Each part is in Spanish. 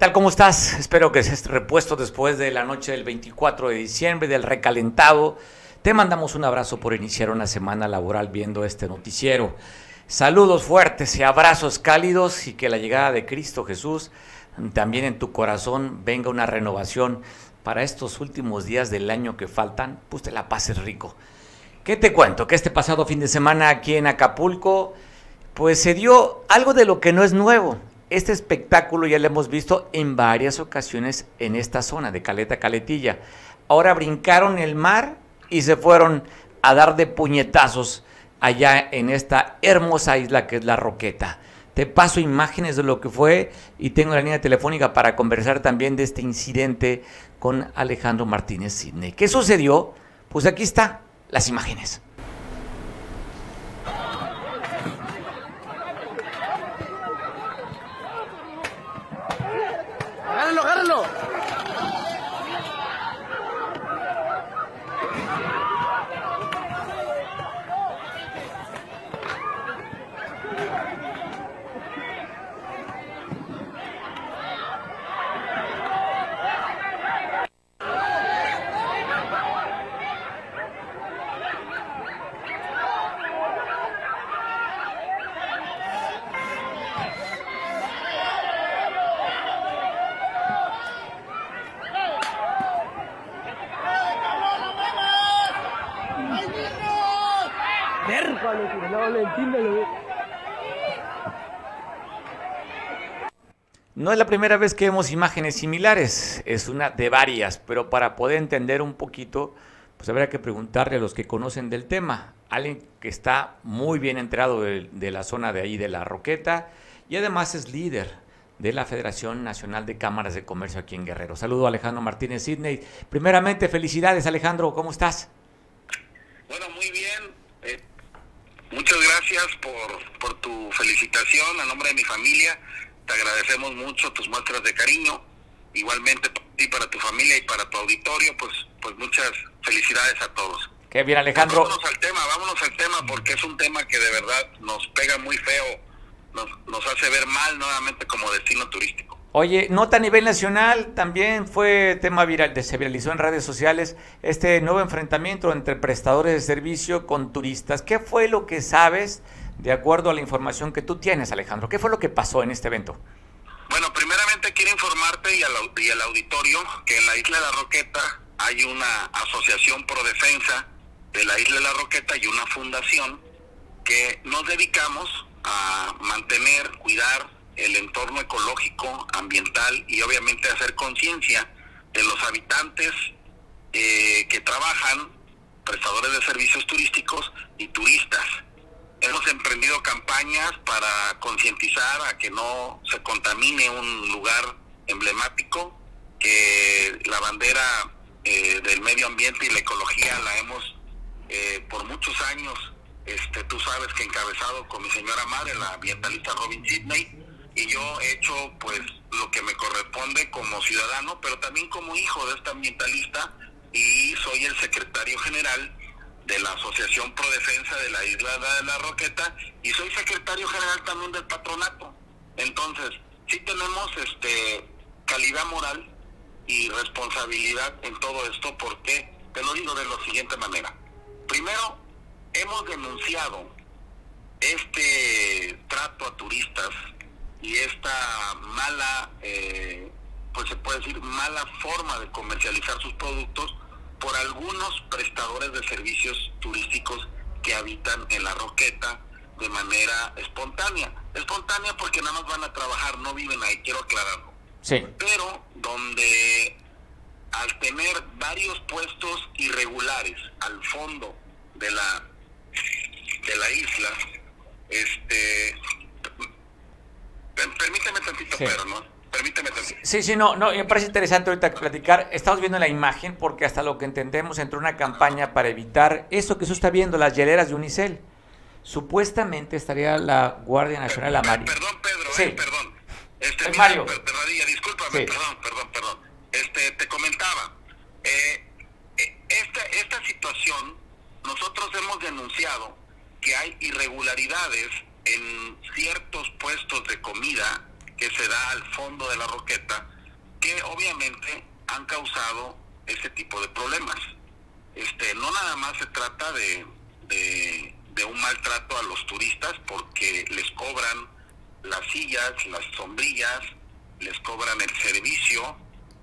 tal? ¿Cómo estás? Espero que estés repuesto después de la noche del 24 de diciembre, del recalentado. Te mandamos un abrazo por iniciar una semana laboral viendo este noticiero. Saludos fuertes y abrazos cálidos y que la llegada de Cristo Jesús también en tu corazón venga una renovación para estos últimos días del año que faltan, pues te la pases rico. ¿Qué te cuento? Que este pasado fin de semana aquí en Acapulco, pues se dio algo de lo que no es nuevo. Este espectáculo ya lo hemos visto en varias ocasiones en esta zona de Caleta Caletilla. Ahora brincaron el mar y se fueron a dar de puñetazos allá en esta hermosa isla que es La Roqueta. Te paso imágenes de lo que fue y tengo la línea telefónica para conversar también de este incidente con Alejandro Martínez Sidney. ¿Qué sucedió? Pues aquí está las imágenes. No es la primera vez que vemos imágenes similares, es una de varias, pero para poder entender un poquito, pues habría que preguntarle a los que conocen del tema, alguien que está muy bien enterado de, de la zona de ahí de la Roqueta y además es líder de la Federación Nacional de Cámaras de Comercio aquí en Guerrero. Saludo a Alejandro Martínez Sidney. Primeramente, felicidades Alejandro, ¿cómo estás? Bueno, muy bien. Eh, muchas gracias por, por tu felicitación a nombre de mi familia. Te agradecemos mucho tus muestras de cariño. Igualmente para ti, para tu familia y para tu auditorio, pues, pues muchas felicidades a todos. Qué bien, Alejandro. Vámonos al tema, vámonos al tema, porque es un tema que de verdad nos pega muy feo, nos, nos hace ver mal nuevamente como destino turístico. Oye, nota a nivel nacional, también fue tema viral, se viralizó en redes sociales este nuevo enfrentamiento entre prestadores de servicio con turistas. ¿Qué fue lo que sabes de acuerdo a la información que tú tienes, Alejandro? ¿Qué fue lo que pasó en este evento? Bueno, primeramente quiero informarte y al, auditorio que en la isla de la Roqueta hay una asociación pro defensa de la isla de la Roqueta y una fundación que nos dedicamos a mantener, cuidar el entorno ecológico, ambiental y obviamente hacer conciencia de los habitantes eh, que trabajan, prestadores de servicios turísticos y turistas. Hemos emprendido campañas para concientizar a que no se contamine un lugar emblemático, que la bandera eh, del medio ambiente y la ecología la hemos eh, por muchos años, este, tú sabes que encabezado con mi señora madre, la ambientalista Robin Sidney, y yo he hecho pues lo que me corresponde como ciudadano, pero también como hijo de esta ambientalista y soy el secretario general de la Asociación Pro Defensa de la Isla de la Roqueta y soy secretario general también del patronato. Entonces, sí tenemos este calidad moral y responsabilidad en todo esto porque te lo digo de la siguiente manera. Primero, hemos denunciado este trato a turistas y esta mala, eh, pues se puede decir, mala forma de comercializar sus productos por algunos prestadores de servicios turísticos que habitan en la Roqueta de manera espontánea. Espontánea porque nada más van a trabajar, no viven ahí, quiero aclararlo. Sí. Pero donde al tener varios puestos irregulares al fondo de la de la isla, este per- permíteme tantito, Sí. pero no, permíteme tantito. Sí, sí, no, no, me parece interesante ahorita platicar. Estamos viendo la imagen porque hasta lo que entendemos entró una campaña para evitar eso que usted está viendo, las hieleras de Unicel. Supuestamente estaría la Guardia Nacional, la Per- Marina. Perdón, Pedro, Sí. eh, perdón. Este, mira, Mario. per- Bernadilla, discúlpame, Sí. perdón, perdón, perdón. Este, te comentaba, eh, eh, esta, esta situación, nosotros hemos denunciado que hay irregularidades en ciertos puestos de comida que se da al fondo de la roqueta, que obviamente han causado ese tipo de problemas. Este, no nada más se trata de, de, de un maltrato a los turistas porque les cobran las sillas, las sombrillas, les cobran el servicio,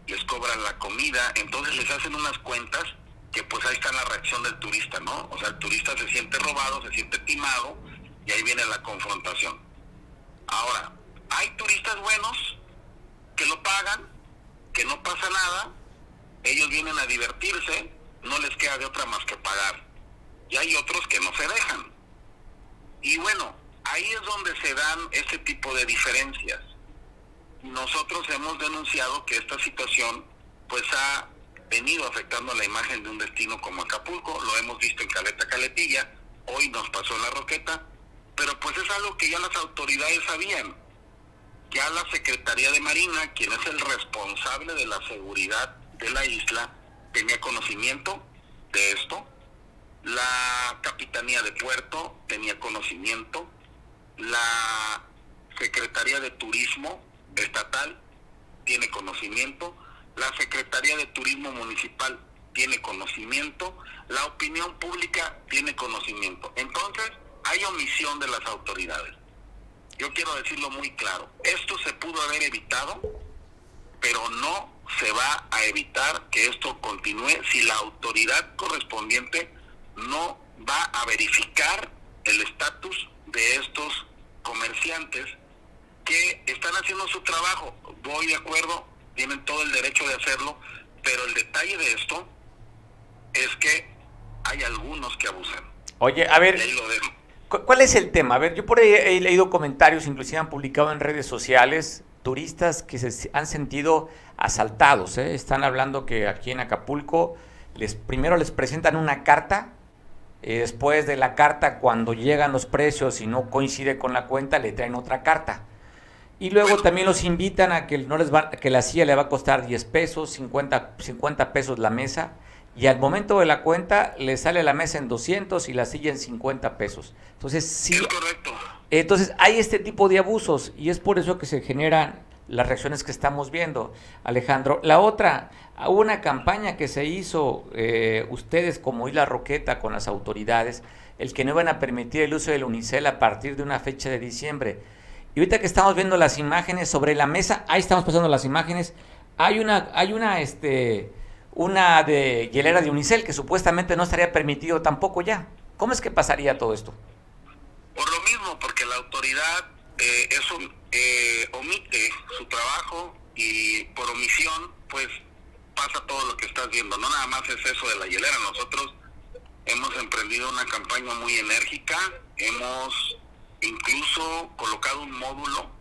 les cobran la comida, entonces les hacen unas cuentas que pues ahí está la reacción del turista, ¿no? O sea, el turista se siente robado, se siente timado y ahí viene la confrontación. Ahora, hay turistas buenos que lo pagan, que no pasa nada, ellos vienen a divertirse, no les queda de otra más que pagar. Y hay otros que no se dejan. Y bueno, ahí es donde se dan ese tipo de diferencias nosotros hemos denunciado que esta situación pues ha venido afectando la imagen de un destino como Acapulco, lo hemos visto en Caleta Caletilla, hoy nos pasó en la Roqueta, pero pues es algo que ya las autoridades sabían. Ya la Secretaría de Marina, quien es el responsable de la seguridad de la isla, tenía conocimiento de esto. La Capitanía de Puerto tenía conocimiento. La Secretaría de Turismo estatal tiene conocimiento, la Secretaría de Turismo Municipal tiene conocimiento, la opinión pública tiene conocimiento. Entonces, hay omisión de las autoridades. Yo quiero decirlo muy claro, esto se pudo haber evitado, pero no se va a evitar que esto continúe si la autoridad correspondiente no va a verificar el estatus de estos comerciantes que están haciendo su trabajo. Voy de acuerdo, tienen todo el derecho de hacerlo, pero el detalle de esto es que hay algunos que abusan. Oye, a ver, ¿cuál es el tema? A ver, yo por ahí he leído comentarios, inclusive han publicado en redes sociales, turistas que se han sentido asaltados. ¿eh? Están hablando que aquí en Acapulco les primero les presentan una carta y después de la carta cuando llegan los precios y no coincide con la cuenta le traen otra carta. Y luego también los invitan a que, no les va, que la silla le va a costar 10 pesos, 50, 50 pesos la mesa. Y al momento de la cuenta le sale la mesa en 200 y la silla en 50 pesos. Entonces, sí. correcto. Entonces, hay este tipo de abusos y es por eso que se generan las reacciones que estamos viendo, Alejandro. La otra, hubo una campaña que se hizo eh, ustedes como Isla Roqueta con las autoridades, el que no iban a permitir el uso del unicel a partir de una fecha de diciembre. Y ahorita que estamos viendo las imágenes sobre la mesa, ahí estamos pasando las imágenes, hay una, hay una, este, una de hielera de unicel que supuestamente no estaría permitido tampoco ya. ¿Cómo es que pasaría todo esto? Por lo mismo, porque la autoridad eh, eso, eh, omite su trabajo y por omisión, pues pasa todo lo que estás viendo. No nada más es eso de la hielera. Nosotros hemos emprendido una campaña muy enérgica, hemos incluso colocado un módulo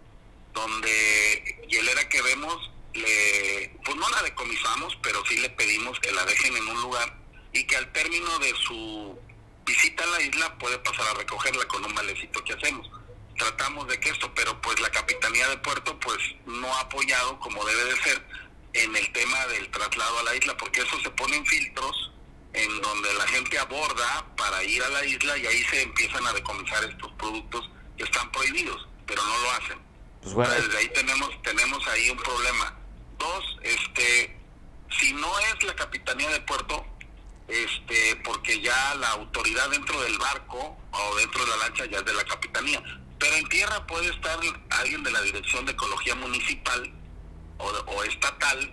donde hielera que vemos, le, pues no la decomisamos, pero sí le pedimos que la dejen en un lugar y que al término de su visita a la isla puede pasar a recogerla con un malecito que hacemos. Tratamos de que esto, pero pues la Capitanía de Puerto pues no ha apoyado como debe de ser en el tema del traslado a la isla, porque eso se ponen filtros en donde la gente aborda para ir a la isla y ahí se empiezan a decomisar estos productos que están prohibidos, pero no lo hacen. Pues bueno. Desde ahí tenemos tenemos ahí un problema. Dos, este, si no es la capitanía de puerto, este, porque ya la autoridad dentro del barco o dentro de la lancha ya es de la capitanía, pero en tierra puede estar alguien de la dirección de ecología municipal o, estatal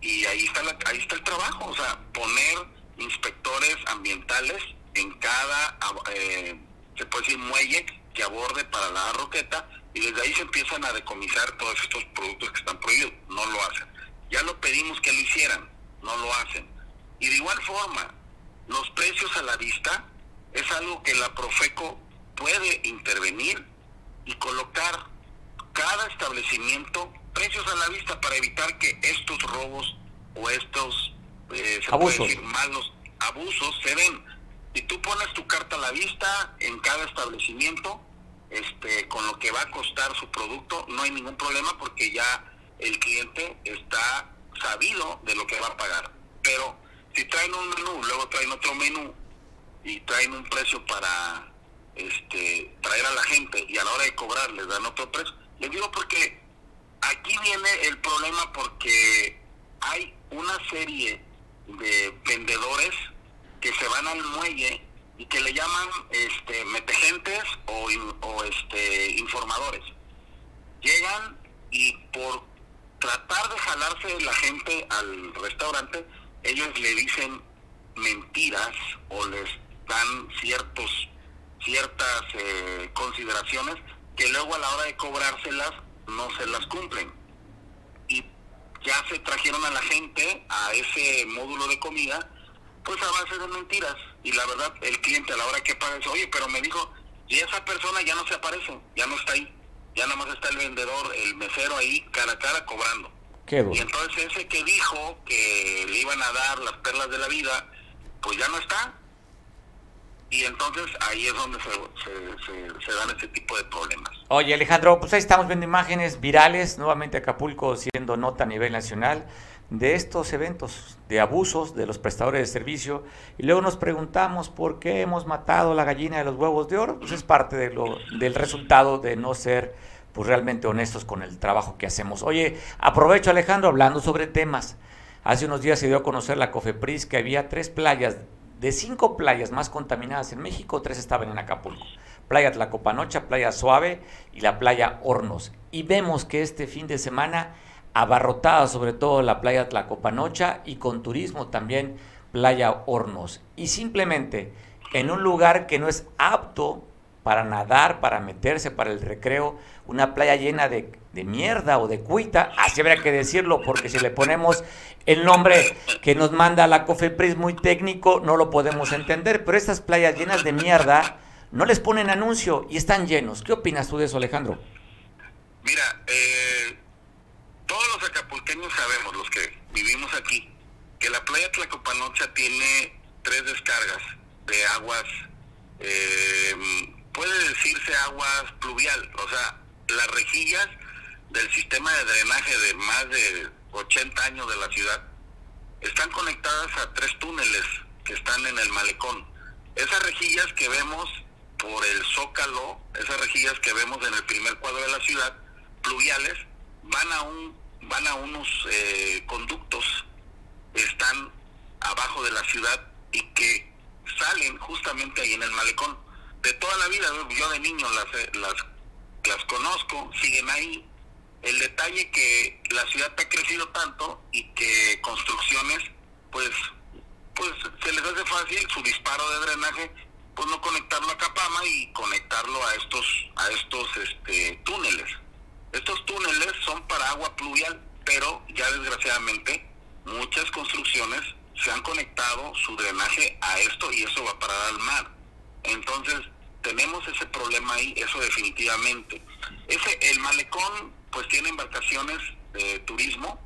y ahí está la, ahí está el trabajo, o sea, poner inspectores ambientales en cada, eh, se puede decir, muelle que aborde para la roqueta y desde ahí se empiezan a decomisar todos estos productos que están prohibidos. No lo hacen. Ya lo pedimos que lo hicieran, no lo hacen. Y de igual forma, los precios a la vista es algo que la Profeco puede intervenir y colocar cada establecimiento precios a la vista para evitar que estos robos o estos eh, se malos abusos se ven. Si tú pones tu carta a la vista en cada establecimiento, este, con lo que va a costar su producto, no hay ningún problema porque ya el cliente está sabido de lo que va a pagar. Pero si traen un menú, luego traen otro menú y traen un precio para este traer a la gente y a la hora de cobrar les dan otro precio, les digo porque aquí viene el problema porque hay una serie de vendedores que se van al muelle y que le llaman este metegentes o, o este informadores. Llegan y por tratar de jalarse la gente al restaurante, ellos le dicen mentiras o les dan ciertos ciertas eh, consideraciones que luego a la hora de cobrárselas no se las cumplen. Y ya se trajeron a la gente a ese módulo de comida, pues a base de mentiras. Y la verdad, el cliente a la hora que paga dice, oye, pero me dijo, y esa persona ya no se aparece, ya no está ahí. Ya nada más está el vendedor, el mesero ahí, cara a cara, cobrando. y entonces ese que dijo que le iban a dar las perlas de la vida, pues ya no está y entonces ahí es donde se, dan este tipo de problemas. Oye Alejandro, pues ahí estamos viendo imágenes virales, nuevamente Acapulco siendo nota a nivel nacional de estos eventos de abusos de los prestadores de servicio y luego nos preguntamos por qué hemos matado la gallina de los huevos de oro, pues es parte de lo, del resultado de no ser pues realmente honestos con el trabajo que hacemos. Oye, aprovecho Alejandro hablando sobre temas. Hace unos días se dio a conocer la COFEPRIS que había tres playas de cinco playas más contaminadas en México, tres estaban en Acapulco. Playa Tlacopanocha, Playa Suave y la Playa Hornos. Y vemos que este fin de semana abarrotada sobre todo la Playa Tlacopanocha y con turismo también Playa Hornos. Y simplemente en un lugar que no es apto para nadar, para meterse, para el recreo, una playa llena de, mierda o de cuita, así habría que decirlo, porque si le ponemos el nombre que nos manda la COFEPRIS muy técnico, no lo podemos entender, pero estas playas llenas de mierda no les ponen anuncio y están llenos. ¿Qué opinas tú de eso, Alejandro? Mira, eh, todos los acapulqueños sabemos, los que vivimos aquí, que la playa Tlacopanocha tiene tres descargas de aguas eh, puede decirse aguas pluvial, o sea, las rejillas del sistema de drenaje de más de 80 años de la ciudad están conectadas a tres túneles que están en el malecón. Esas rejillas que vemos por el zócalo, esas rejillas que vemos en el primer cuadro de la ciudad, pluviales, van a un van a unos eh, conductos están abajo de la ciudad y que salen justamente ahí en el malecón de toda la vida, yo de niño las, eh, las, las conozco, siguen ahí. El detalle que la ciudad ha crecido tanto y que construcciones, pues, pues se les hace fácil su disparo de drenaje, pues no conectarlo a Capama y conectarlo a estos, a estos este, túneles. Estos túneles son para agua pluvial, pero ya desgraciadamente muchas construcciones se han conectado su drenaje a esto y eso va a parar al mar. Entonces, tenemos ese problema ahí, eso definitivamente. Ese, el malecón, pues tiene embarcaciones de turismo,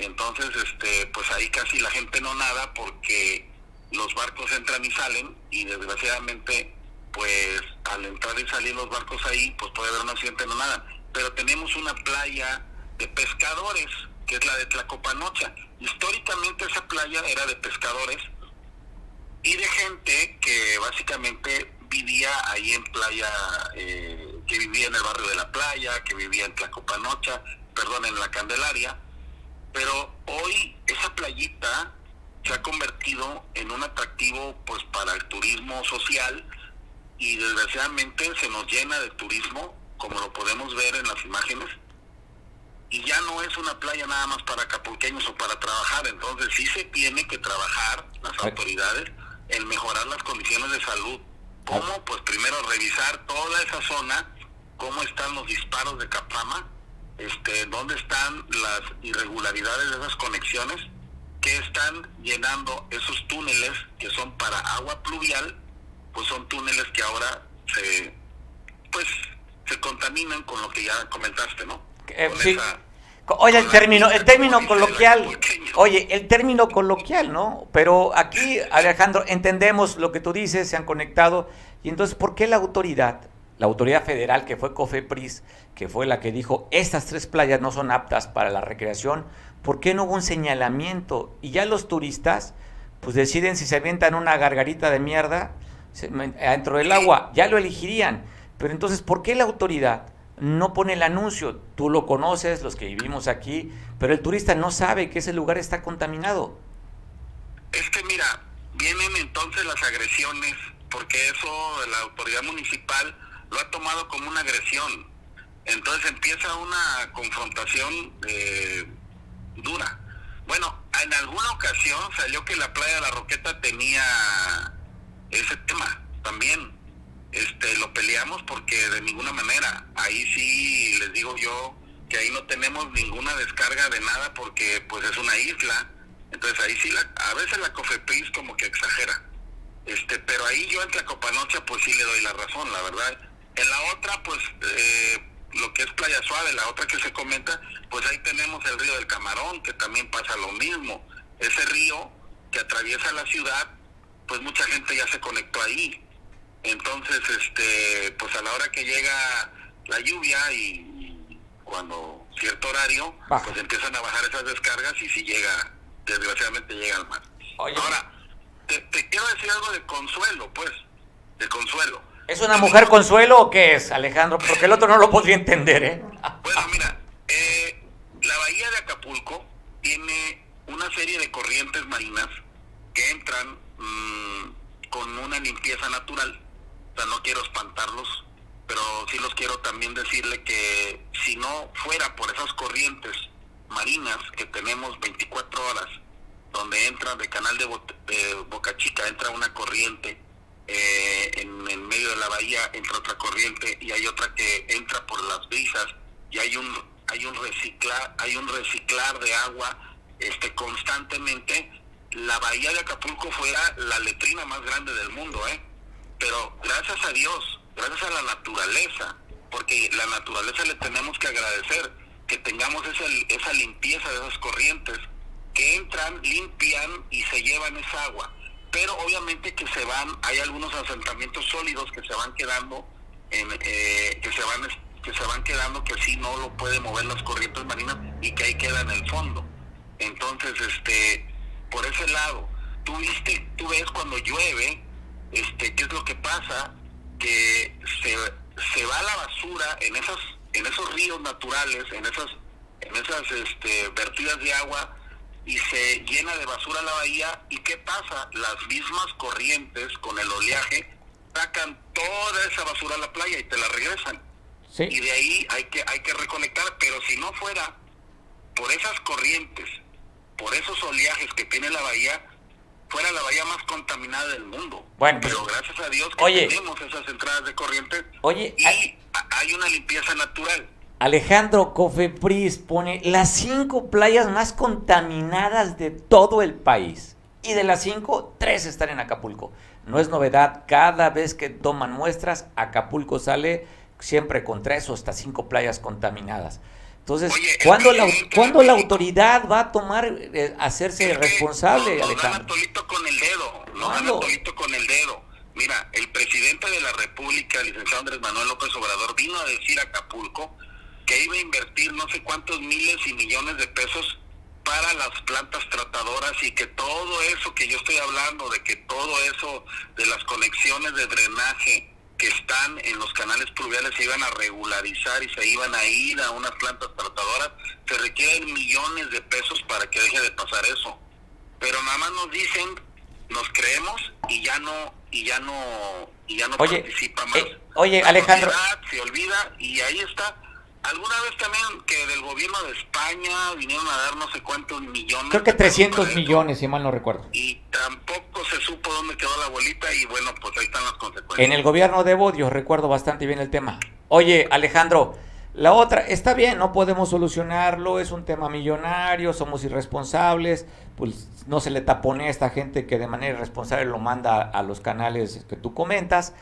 entonces, este, pues ahí casi la gente no nada porque los barcos entran y salen y desgraciadamente, pues al entrar y salir los barcos ahí, pues puede haber un accidente no nada. Pero tenemos una playa de pescadores, que es la de Tlacopanocha. Históricamente esa playa era de pescadores y de gente que básicamente vivía ahí en playa, eh, que vivía en el barrio de la playa, que vivía en Tlacopanocha, perdón, en la Candelaria, pero hoy esa playita se ha convertido en un atractivo pues para el turismo social y desgraciadamente se nos llena de turismo, como lo podemos ver en las imágenes, y ya no es una playa nada más para acapulqueños o para trabajar, entonces sí se tiene que trabajar las autoridades el mejorar las condiciones de salud. ¿Cómo? Pues primero revisar toda esa zona, cómo están los disparos de Capama, este, dónde están las irregularidades de esas conexiones, que están llenando esos túneles que son para agua pluvial, pues son túneles que ahora se, pues, se contaminan con lo que ya comentaste, ¿no? Eh, sí. Oye, el término, el término coloquial, oye, el término coloquial, ¿no? Pero aquí, Alejandro, entendemos lo que tú dices, se han conectado, y entonces, ¿por qué la autoridad, la autoridad federal que fue COFEPRIS, que fue la que dijo, estas tres playas no son aptas para la recreación, ¿por qué no hubo un señalamiento? Y ya los turistas, pues deciden si se avientan una gargarita de mierda dentro del agua, ya lo elegirían. Pero entonces, ¿por qué la autoridad no pone el anuncio. Tú lo conoces, los que vivimos aquí, pero el turista no sabe que ese lugar está contaminado. Es que mira, vienen entonces las agresiones, porque eso la autoridad municipal lo ha tomado como una agresión. Entonces empieza una confrontación eh, dura. Bueno, en alguna ocasión salió que la playa de la Roqueta tenía ese tema también. Este, lo peleamos porque de ninguna manera, ahí sí les digo yo que ahí no tenemos ninguna descarga de nada porque pues es una isla, entonces ahí sí la, a veces la COFEPRIS como que exagera, este, pero ahí yo en Tlacopanocha pues sí le doy la razón, la verdad. En la otra pues eh, lo que es Playa Suave, la otra que se comenta, pues ahí tenemos el río del Camarón, que también pasa lo mismo. Ese río que atraviesa la ciudad, pues mucha gente ya se conectó ahí. Entonces, este, pues a la hora que llega la lluvia y, cuando cierto horario, pues empiezan a bajar esas descargas y si llega, desgraciadamente llega al mar. Ahora, te, te quiero decir algo de consuelo, pues, de consuelo ¿Es una mujer consuelo o qué es, Alejandro? Porque el otro no lo podría entender, ¿eh? Bueno, mira, eh, la bahía de Acapulco tiene una serie de corrientes marinas que entran mm, con una limpieza natural. No quiero espantarlos, pero sí los quiero también decirle que si no fuera por esas corrientes marinas que tenemos 24 horas, donde entra de canal de, de Boca Chica, entra una corriente eh, en medio de la bahía entra otra corriente y hay otra que entra por las brisas y hay un hay un reciclar hay un reciclar de agua este constantemente la bahía de Acapulco fuera la letrina más grande del mundo eh pero gracias a Dios gracias a la naturaleza porque la naturaleza le tenemos que agradecer que tengamos esa, esa limpieza de esas corrientes que entran limpian y se llevan esa agua pero obviamente que se van, hay algunos asentamientos sólidos que se van quedando, en, eh, que se van que se van quedando que así no lo puede mover las corrientes marinas y que ahí queda en el fondo. Entonces, este, por ese lado, tú viste, tú ves cuando llueve, este, qué es lo que pasa, que se, se va la basura en esas, en esos ríos naturales, en esas, en esas este, vertidas de agua, y se llena de basura la bahía. Y qué pasa las mismas corrientes con el oleaje sacan toda esa basura a la playa y te la regresan. Y de ahí hay que hay que reconectar pero si no fuera por esas corrientes por esos oleajes que tiene la bahía fuera la bahía más contaminada del mundo bueno pues, pero gracias a Dios que tenemos esas entradas de corrientes oye y hay una limpieza natural Alejandro Cofepris pone las cinco playas más contaminadas de todo el país. Y de las cinco, tres están en Acapulco. No es novedad, cada vez que toman muestras, Acapulco sale siempre con tres o hasta cinco playas contaminadas. Entonces, ¿cuándo, la, la autoridad va a tomar, eh, hacerse responsable, Alejandro? No con el dedo, no con el dedo. Mira, el presidente de la República, el licenciado Andrés Manuel López Obrador, vino a decir a Acapulco que iba a invertir no sé cuántos miles y millones de pesos para las plantas tratadoras y que todo eso que yo estoy hablando, de que todo eso de las conexiones de drenaje que están en los canales pluviales se iban a regularizar y se iban a ir a unas plantas tratadoras, se requieren millones de pesos para que deje de pasar eso. Pero nada más nos dicen, nos creemos y ya no y ya no y ya no participa más. Eh, oye, Alejandro, se olvida y ahí está Alguna vez también que del gobierno de España vinieron a dar no sé cuántos millones. Creo que 300 millones, si mal no recuerdo. Y tampoco se supo dónde quedó la bolita y bueno, pues ahí están las consecuencias. En el gobierno de Bodio recuerdo bastante bien el tema. Oye, Alejandro, la otra, está bien, no podemos solucionarlo, es un tema millonario, somos irresponsables, pues no se le tapone a esta gente que de manera irresponsable lo manda a los canales que tú comentas,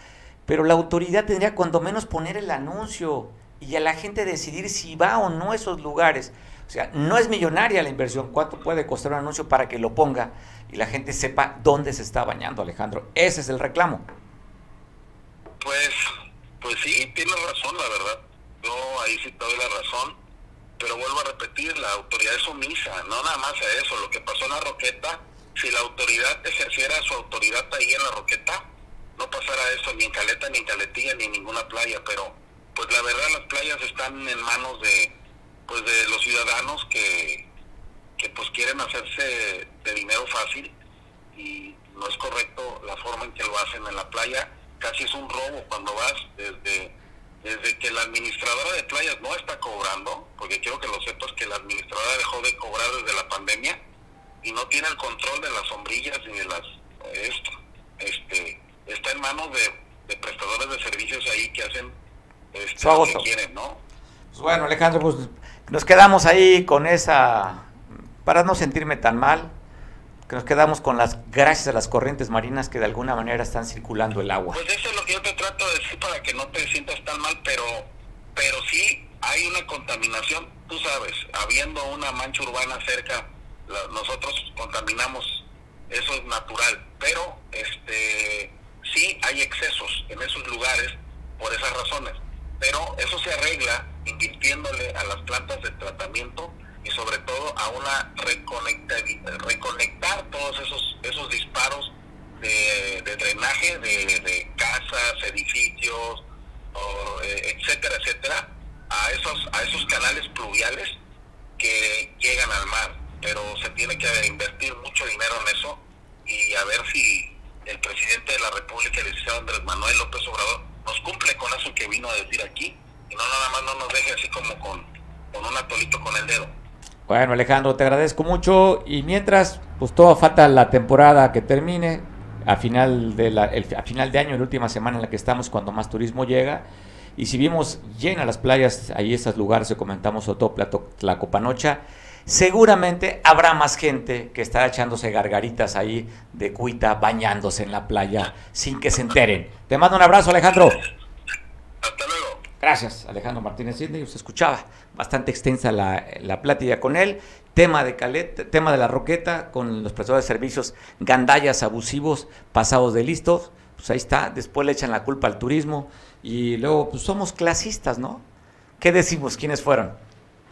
pero la autoridad tendría cuando menos poner el anuncio y a la gente decidir si va o no a esos lugares. O sea, no es millonaria la inversión, cuánto puede costar un anuncio para que lo ponga y la gente sepa dónde se está bañando, Alejandro. Ese es el reclamo. Pues, pues sí, tiene razón, la verdad. Yo ahí sí te doy la razón, pero vuelvo a repetir, la autoridad es omisa, no nada más a eso, lo que pasó en la Roqueta, si la autoridad ejerciera su autoridad ahí en la Roqueta, no pasara eso ni en Caleta, ni en Caletilla, ni en ninguna playa, pero pues la verdad las playas están en manos de pues de los ciudadanos que, que pues quieren hacerse de dinero fácil y no es correcto la forma en que lo hacen en la playa, casi es un robo cuando vas desde desde que la administradora de playas no está cobrando, porque quiero que lo sepas que la administradora dejó de cobrar desde la pandemia y no tiene el control de las sombrillas ni de las esto, este está en manos de, prestadores de servicios ahí que hacen este, ¿no? Pues bueno, Alejandro, pues nos quedamos ahí con esa, para no sentirme tan mal, que nos quedamos con las gracias a las corrientes marinas que de alguna manera están circulando el agua. Pues eso es lo que yo te trato de decir para que no te sientas tan mal, pero pero sí hay una contaminación, tú sabes, habiendo una mancha urbana cerca, nosotros contaminamos, eso es natural, pero este sí hay excesos en esos lugares por esas razones, pero eso se arregla invirtiéndole a las plantas de tratamiento y sobre todo a una reconectar, reconectar todos esos esos disparos de, drenaje de, casas, edificios, eh, etcétera, etcétera, a esos a esos canales pluviales que llegan al mar, pero se tiene que invertir mucho dinero en eso y a ver si el presidente de la República, el licenciado Andrés Manuel López Obrador, nos cumple con eso que vino a decir aquí y no nada más no nos deje así como con, con un atolito con el dedo. Bueno, Alejandro, te agradezco mucho. Y mientras, pues todo falta la temporada que termine. A final, de la, a final de año, la última semana en la que estamos, cuando más turismo llega. Y si vimos llenas las playas, ahí esos lugares comentamos, Otopla, la Copanocha, seguramente habrá más gente que estará echándose gargaritas ahí de cuita, bañándose en la playa, sin que se enteren. Te mando un abrazo, Alejandro. Gracias, Alejandro Martínez Sidney. Usted escuchaba bastante extensa la, la plática con él. Tema de Calet, tema de la Roqueta, con los prestadores de servicios, gandallas abusivos, pasados de listos. Pues ahí está. Después le echan la culpa al turismo. Y luego, pues somos clasistas, ¿no? ¿Qué decimos? ¿Quiénes fueron?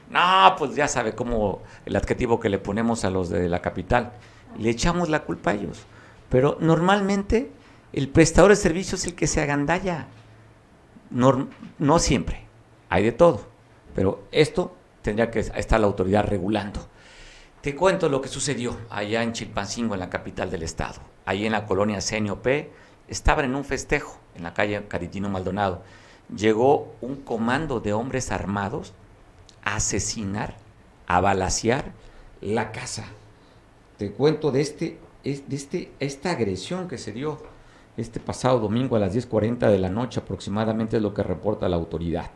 No, pues ya sabe cómo el adjetivo que le ponemos a los de la capital. Le echamos la culpa a ellos. Pero normalmente el prestador de servicios es el que se agandalla. No, no siempre, hay de todo, pero esto tendría que estar la autoridad regulando. Te cuento lo que sucedió allá en Chilpancingo, en la capital del estado. Ahí en la colonia CNOP, estaban en un festejo en la calle Caritino Maldonado. Llegó un comando de hombres armados a asesinar, a balasear la casa. Te cuento de, este, de este, esta agresión que se dio este pasado domingo a las 10.40 de la noche aproximadamente es lo que reporta la autoridad.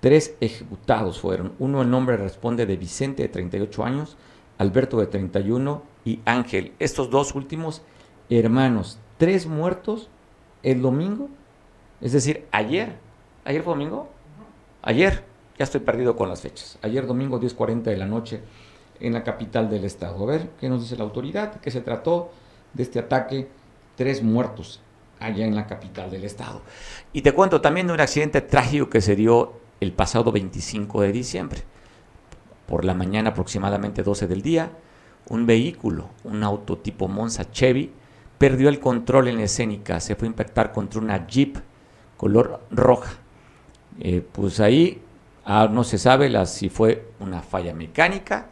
Tres ejecutados fueron. Uno el nombre responde de Vicente de 38 años, Alberto de 31 y Ángel. Estos dos últimos hermanos. Tres muertos el domingo. Es decir, ayer. ¿Ayer fue domingo? Ayer. Ya estoy perdido con las fechas. Ayer domingo 10.40 de la noche en la capital del estado. A ver qué nos dice la autoridad, que se trató de este ataque. Tres muertos allá en la capital del estado. Y te cuento también de un accidente trágico que se dio el pasado 25 de diciembre. Por la mañana aproximadamente 12 del día, un vehículo, un auto tipo Monza Chevy, perdió el control en la escénica, se fue a impactar contra una Jeep color roja. Eh, pues ahí ah, no se sabe la, si fue una falla mecánica,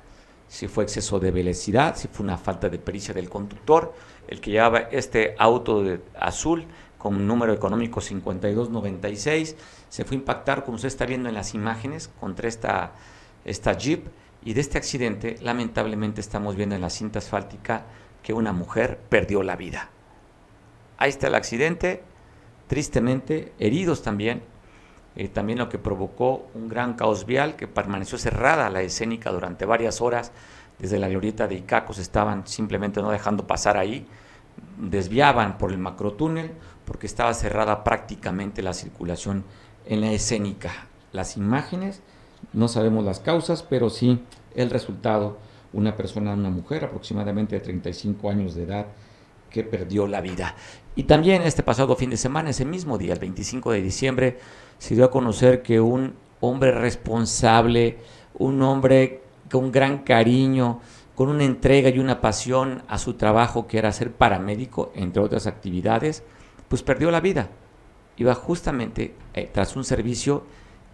si fue exceso de velocidad, si fue una falta de pericia del conductor, el que llevaba este auto de azul con número económico 5296, se fue a impactar, como usted está viendo en las imágenes, contra esta, esta Jeep. Y de este accidente, lamentablemente, estamos viendo en la cinta asfáltica que una mujer perdió la vida. Ahí está el accidente, tristemente, heridos también. Eh, también lo que provocó un gran caos vial que permaneció cerrada la escénica durante varias horas desde la glorieta de Icacos estaban simplemente no dejando pasar ahí, desviaban por el macrotúnel porque estaba cerrada prácticamente la circulación en la escénica. Las imágenes, no sabemos las causas, pero sí el resultado, una persona, una mujer aproximadamente de 35 años de edad que perdió la vida. Y también este pasado fin de semana, ese mismo día, el 25 de diciembre, se dio a conocer que un hombre responsable, un hombre con gran cariño, con una entrega y una pasión a su trabajo que era ser paramédico, entre otras actividades, pues perdió la vida. Iba justamente eh, tras un servicio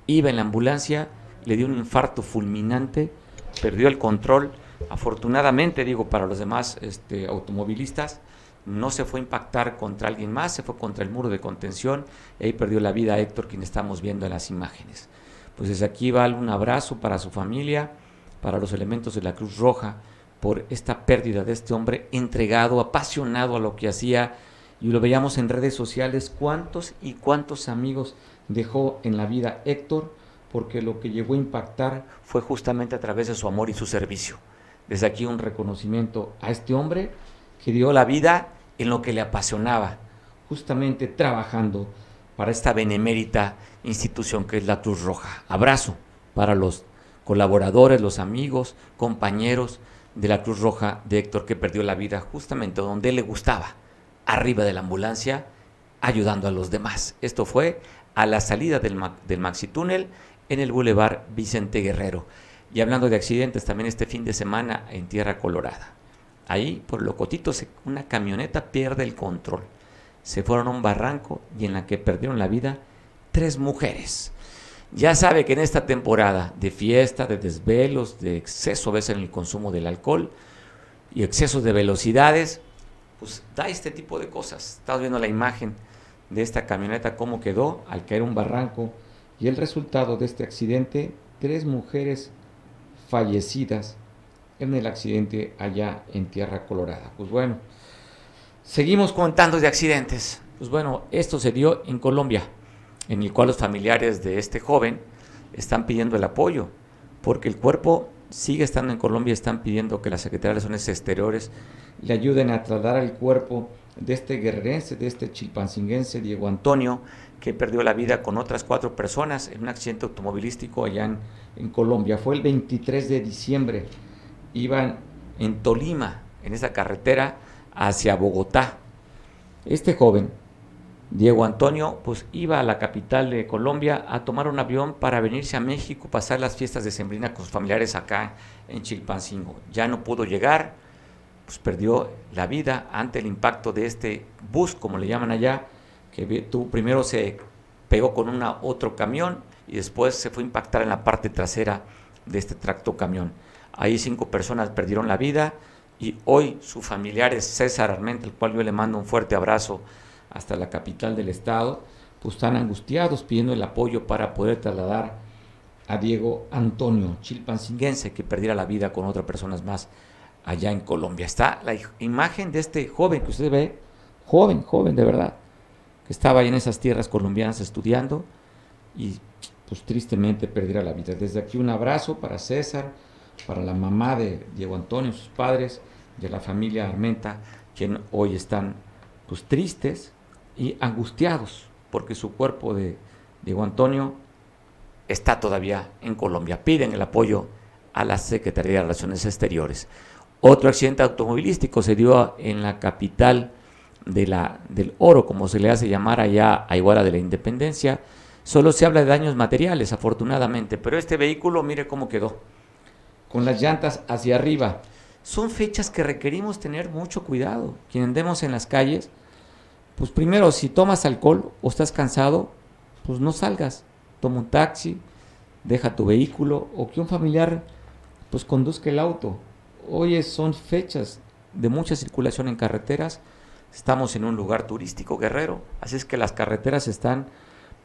iba en la ambulancia, le dio un infarto fulminante, perdió el control. Afortunadamente, digo, para los demás este, automovilistas, no se fue a impactar contra alguien más, se fue contra el muro de contención y ahí perdió la vida Héctor, quien estamos viendo en las imágenes. Pues desde aquí va un abrazo para su familia, para los elementos de la Cruz Roja, por esta pérdida de este hombre entregado, apasionado a lo que hacía, y lo veíamos en redes sociales, cuántos y cuántos amigos dejó en la vida Héctor, porque lo que llegó a impactar fue justamente a través de su amor y su servicio. Desde aquí un reconocimiento a este hombre que dio la vida en lo que le apasionaba, justamente trabajando para esta benemérita institución que es la Cruz Roja. Abrazo para los colaboradores, los amigos, compañeros de la Cruz Roja de Héctor que perdió la vida justamente donde le gustaba, arriba de la ambulancia, ayudando a los demás. Esto fue a la salida del, del Maxi Túnel en el Boulevard Vicente Guerrero. Y hablando de accidentes, también este fin de semana en Tierra Colorada. Ahí, por Locotito, una camioneta pierde el control. Se fueron a un barranco y en la que perdieron la vida tres mujeres. Ya sabe que en esta temporada de fiesta, de desvelos, de exceso a veces en el consumo del alcohol y exceso de velocidades, pues da este tipo de cosas. Estás viendo la imagen de esta camioneta, cómo quedó al caer un barranco y el resultado de este accidente, tres mujeres fallecidas en el accidente allá en Tierra Colorada. Pues bueno, seguimos contando de accidentes. Pues bueno, esto se dio en Colombia, en el cual los familiares de este joven están pidiendo el apoyo, porque el cuerpo sigue estando en Colombia, están pidiendo que la Secretaría de Relaciones Exteriores le ayuden a trasladar el cuerpo de este guerrerense, de este chilpancinguense, Diego Antonio, que perdió la vida con otras cuatro personas en un accidente automovilístico allá en, en Colombia. Fue el 23 de diciembre iban en Tolima, en esa carretera hacia Bogotá. Este joven, Diego Antonio, pues iba a la capital de Colombia a tomar un avión para venirse a México, pasar las fiestas de Sembrina con sus familiares acá en Chilpancingo. Ya no pudo llegar, pues perdió la vida ante el impacto de este bus, como le llaman allá, que tú primero se pegó con una, otro camión y después se fue a impactar en la parte trasera de este tracto camión. Ahí cinco personas perdieron la vida y hoy su familiar es César Armenta, al cual yo le mando un fuerte abrazo hasta la capital del estado, pues están angustiados pidiendo el apoyo para poder trasladar a Diego Antonio Chilpancinguense, que perdiera la vida con otras personas más allá en Colombia. Está la imagen de este joven que usted ve, joven, joven de verdad, que estaba ahí en esas tierras colombianas estudiando y pues tristemente perdiera la vida. Desde aquí un abrazo para César, para la mamá de Diego Antonio, sus padres, de la familia Armenta, quien hoy están pues tristes y angustiados porque su cuerpo de Diego Antonio está todavía en Colombia. Piden el apoyo a la Secretaría de Relaciones Exteriores. Otro accidente automovilístico se dio en la capital de la, del oro, como se le hace llamar allá a Iguala de la Independencia. Solo se habla de daños materiales, afortunadamente, pero este vehículo, mire cómo quedó con las llantas hacia arriba. Son fechas que requerimos tener mucho cuidado. Quien andemos en las calles, pues primero, si tomas alcohol o estás cansado, pues no salgas. Toma un taxi, deja tu vehículo o que un familiar pues conduzca el auto. Hoy son fechas de mucha circulación en carreteras. Estamos en un lugar turístico guerrero, así es que las carreteras están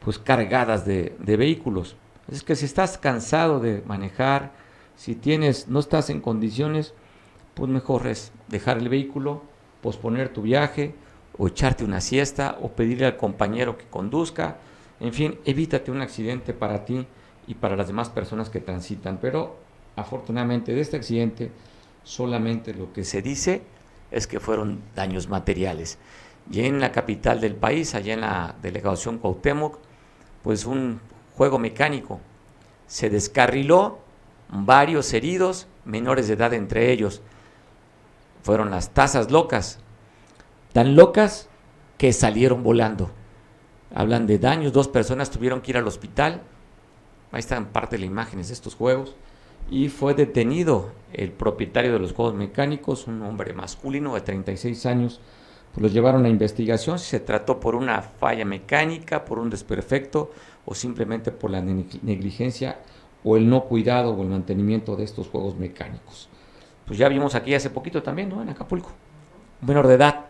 pues cargadas de, de vehículos. Así es que si estás cansado de manejar, si tienes, no estás en condiciones, pues mejor es dejar el vehículo, posponer tu viaje, o echarte una siesta, o pedirle al compañero que conduzca. En fin, evítate un accidente para ti y para las demás personas que transitan. Pero afortunadamente de este accidente solamente lo que se dice es que fueron daños materiales. Y en la capital del país, allá en la delegación Cuauhtémoc, pues un juego mecánico se descarriló varios heridos, menores de edad entre ellos. Fueron las tazas locas, tan locas que salieron volando. Hablan de daños, dos personas tuvieron que ir al hospital. Ahí están parte de las imágenes de estos juegos. Y fue detenido el propietario de los juegos mecánicos, un hombre masculino de 36 años. Pues los llevaron a investigación si se trató por una falla mecánica, por un desperfecto o simplemente por la negligencia o el no cuidado o el mantenimiento de estos juegos mecánicos. Pues ya vimos aquí hace poquito también, ¿no? En Acapulco, menor de edad,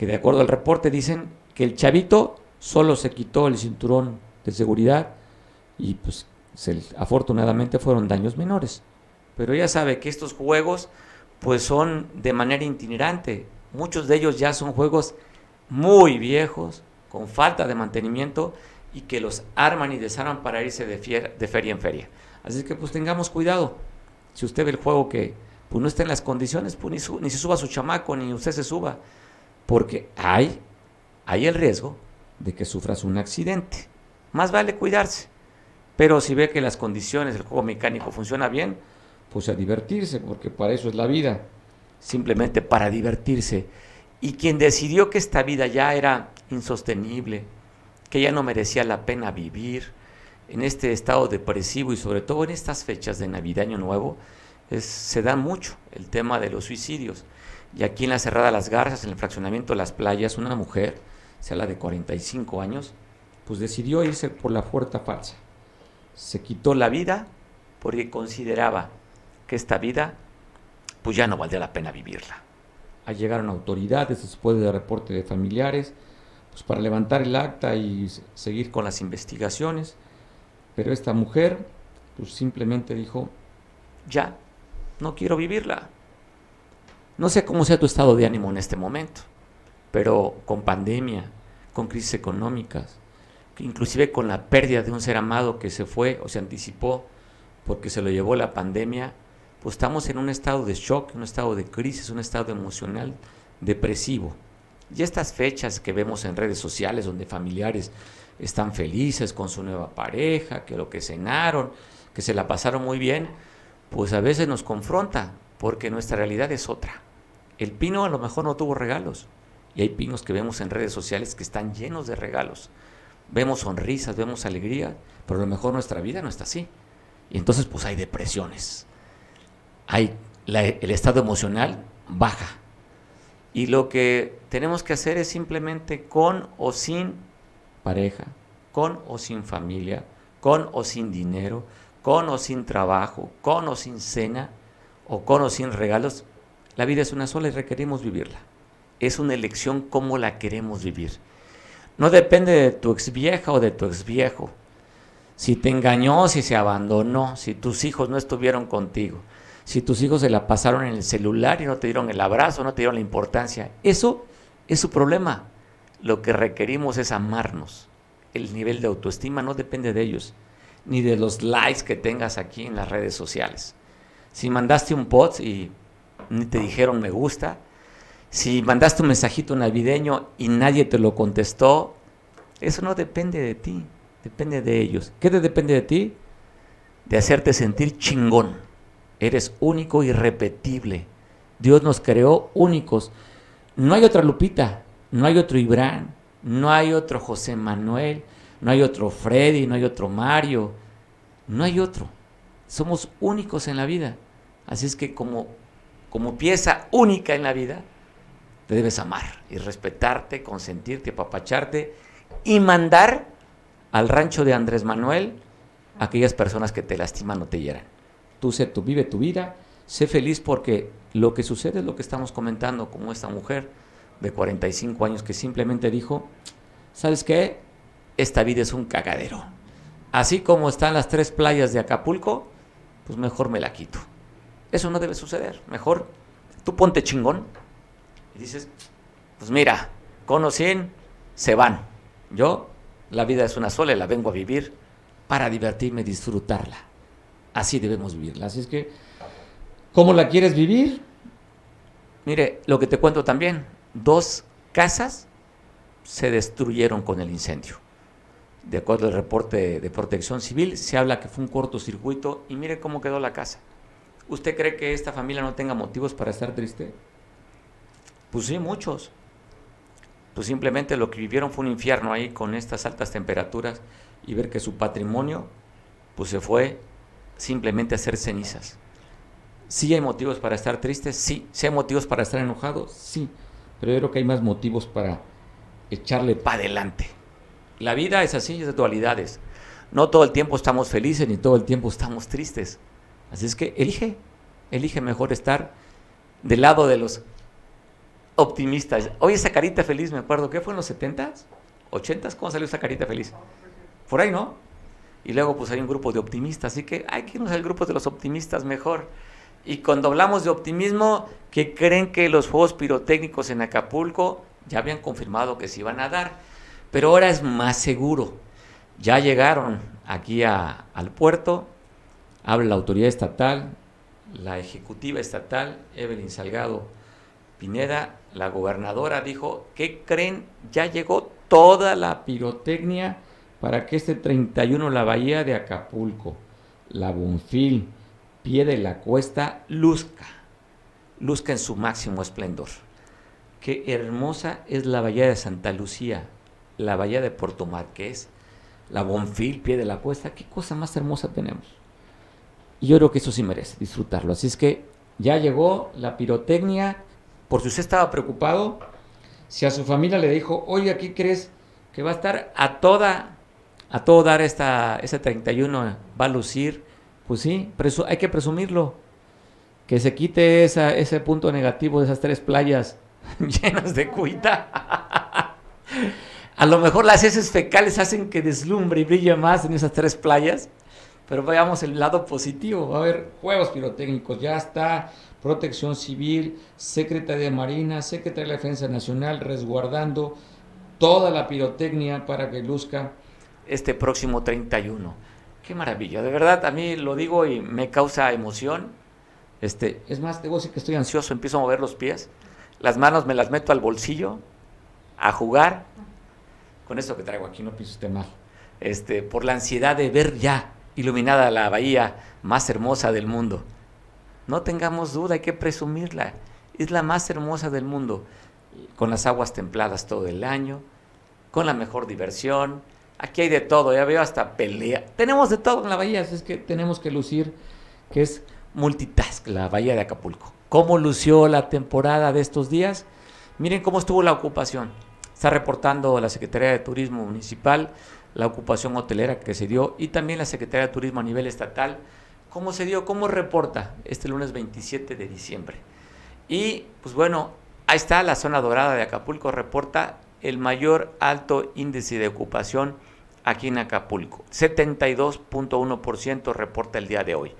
que de acuerdo al reporte dicen que el chavito solo se quitó el cinturón de seguridad y pues afortunadamente fueron daños menores. Pero ya sabe que estos juegos pues son de manera itinerante. Muchos de ellos ya son juegos muy viejos, con falta de mantenimiento y que los arman y desarman para irse de, de feria en feria. Así que pues tengamos cuidado. Si usted ve el juego que pues, no está en las condiciones, pues ni, se suba su chamaco, ni usted se suba. Porque hay, hay el riesgo de que sufras un accidente. Más vale cuidarse. Pero si ve que las condiciones del juego mecánico funciona bien, pues a divertirse, porque para eso es la vida. Simplemente para divertirse. Y quien decidió que esta vida ya era insostenible, que ya no merecía la pena vivir en este estado depresivo y sobre todo en estas fechas de Navidad, Año Nuevo, se da mucho el tema de los suicidios. Y aquí en la Cerrada Las Garzas, en el fraccionamiento de las playas, una mujer, se habla de 45 años, pues decidió irse por la puerta falsa. Se quitó la vida porque consideraba que esta vida pues ya no valdría la pena vivirla. Ahí llegaron autoridades después del reporte de familiares, pues para levantar el acta y seguir con las investigaciones. Pero esta mujer pues simplemente dijo, ya, no quiero vivirla. No sé cómo sea tu estado de ánimo en este momento, pero con pandemia, con crisis económicas, inclusive con la pérdida de un ser amado que se fue o se anticipó porque se lo llevó la pandemia, pues estamos en un estado de shock, un estado de crisis, un estado emocional depresivo. Y estas fechas que vemos en redes sociales donde familiares están felices con su nueva pareja, que lo que cenaron, que se la pasaron muy bien, pues a veces nos confronta porque nuestra realidad es otra. El pino a lo mejor no tuvo regalos y hay pinos que vemos en redes sociales que están llenos de regalos. Vemos sonrisas, vemos alegría, pero a lo mejor nuestra vida no está así. Y entonces pues hay depresiones. Hay el estado emocional baja y lo que tenemos que hacer es simplemente con o sin pareja, con o sin familia, con o sin dinero, con o sin trabajo, con o sin cena, o con o sin regalos. La vida es una sola y requerimos vivirla. Es una elección cómo la queremos vivir. No depende de tu ex vieja o de tu ex viejo. Si te engañó, si se abandonó, si tus hijos no estuvieron contigo si tus hijos se la pasaron en el celular y no te dieron el abrazo, no te dieron la importancia. Eso es su problema. Lo que requerimos es amarnos. El nivel de autoestima no depende de ellos, ni de los likes que tengas aquí en las redes sociales. Si mandaste un post y ni te dijeron me gusta, si mandaste un mensajito navideño y nadie te lo contestó, eso no depende de ti, depende de ellos. ¿Qué te depende de ti? De hacerte sentir chingón Eres único y irrepetible. Dios nos creó únicos. No hay otra Lupita, no hay otro Ibrán, no hay otro José Manuel, no hay otro Freddy, no hay otro Mario, no hay otro. Somos únicos en la vida. Así es que como, como pieza única en la vida, te debes amar y respetarte, consentirte, apapacharte y mandar al rancho de Andrés Manuel a aquellas personas que te lastiman o te hieran tú sé, tú vive tu vida, sé feliz porque lo que sucede es lo que estamos comentando, como esta mujer de 45 años que simplemente dijo, ¿sabes qué? Esta vida es un cagadero. Así como están las tres playas de Acapulco, pues mejor me la quito. Eso no debe suceder. Mejor tú ponte chingón y dices, pues mira, con o sin, se van. Yo, la vida es una sola y la vengo a vivir para divertirme disfrutarla así debemos vivirla. Así es que, ¿cómo la quieres vivir? Mire, lo que te cuento también, dos casas se destruyeron con el incendio. De acuerdo al reporte de protección civil, se habla que fue un cortocircuito y mire cómo quedó la casa. ¿Usted cree que esta familia no tenga motivos para estar triste? Pues sí, muchos. Pues simplemente lo que vivieron fue un infierno ahí con estas altas temperaturas y ver que su patrimonio pues se fue simplemente hacer cenizas. ¿Sí hay motivos para estar tristes? Sí. ¿Sí hay motivos para estar enojados? Sí. Pero yo creo que hay más motivos para echarle para adelante. La vida es así, es de dualidades. No todo el tiempo estamos felices ni todo el tiempo estamos tristes. Así es que elige, elige mejor estar del lado de los optimistas. Oye, esa carita feliz, me acuerdo, ¿qué fue en los 70s? ¿80s? ¿Cómo salió esa carita feliz? Por ahí, ¿no? Y luego pues hay un grupo de optimistas, así que hay que irnos al grupo de los optimistas mejor. Y cuando hablamos de optimismo, que creen que los juegos pirotécnicos en Acapulco ya habían confirmado que se iban a dar, pero ahora es más seguro. Ya llegaron aquí al puerto, habla la autoridad estatal, la ejecutiva estatal, Evelyn Salgado Pineda, la gobernadora dijo, ¿qué creen? Ya llegó toda la pirotecnia para que este 31 la bahía de Acapulco, la Bonfil, pie de la cuesta, luzca, luzca en su máximo esplendor. Qué hermosa es la bahía de Santa Lucía, la bahía de Puerto Marqués, la Bonfil, pie de la cuesta, qué cosa más hermosa tenemos. Y yo creo que eso sí merece disfrutarlo. Así es que ya llegó la pirotecnia. Por si usted estaba preocupado, si a su familia le dijo, oye, aquí crees que va a estar a toda, a todo dar esta, ese 31, va a lucir, pues sí, hay que presumirlo. Que se quite esa, ese punto negativo de esas tres playas llenas de cuita. a lo mejor las heces fecales hacen que deslumbre y brille más en esas tres playas pero veamos el lado positivo. Va a haber juegos pirotécnicos, ya está Protección Civil, Secretaría de Marina, Secretaría de Defensa Nacional resguardando toda la pirotecnia para que luzca este próximo 31. Qué maravilla, de verdad, a mí lo digo y me causa emoción. Este, es más, debo decir que estoy ansioso, empiezo a mover los pies, las manos me las meto al bolsillo a jugar con esto que traigo aquí, no pienso usted mal. Este, por la ansiedad de ver ya iluminada la bahía más hermosa del mundo. No tengamos duda, hay que presumirla. Es la más hermosa del mundo, con las aguas templadas todo el año, con la mejor diversión. Aquí hay de todo, ya veo hasta pelea. Tenemos de todo en la bahía, es que tenemos que lucir que es multitask la bahía de Acapulco. ¿Cómo lució la temporada de estos días? Miren cómo estuvo la ocupación. Está reportando la Secretaría de Turismo Municipal la ocupación hotelera que se dio y también la Secretaría de Turismo a nivel estatal, cómo se dio, cómo reporta este lunes 27 de diciembre. Y pues bueno, ahí está la zona dorada de Acapulco, reporta el mayor alto índice de ocupación aquí en Acapulco. 72.1% reporta el día de hoy.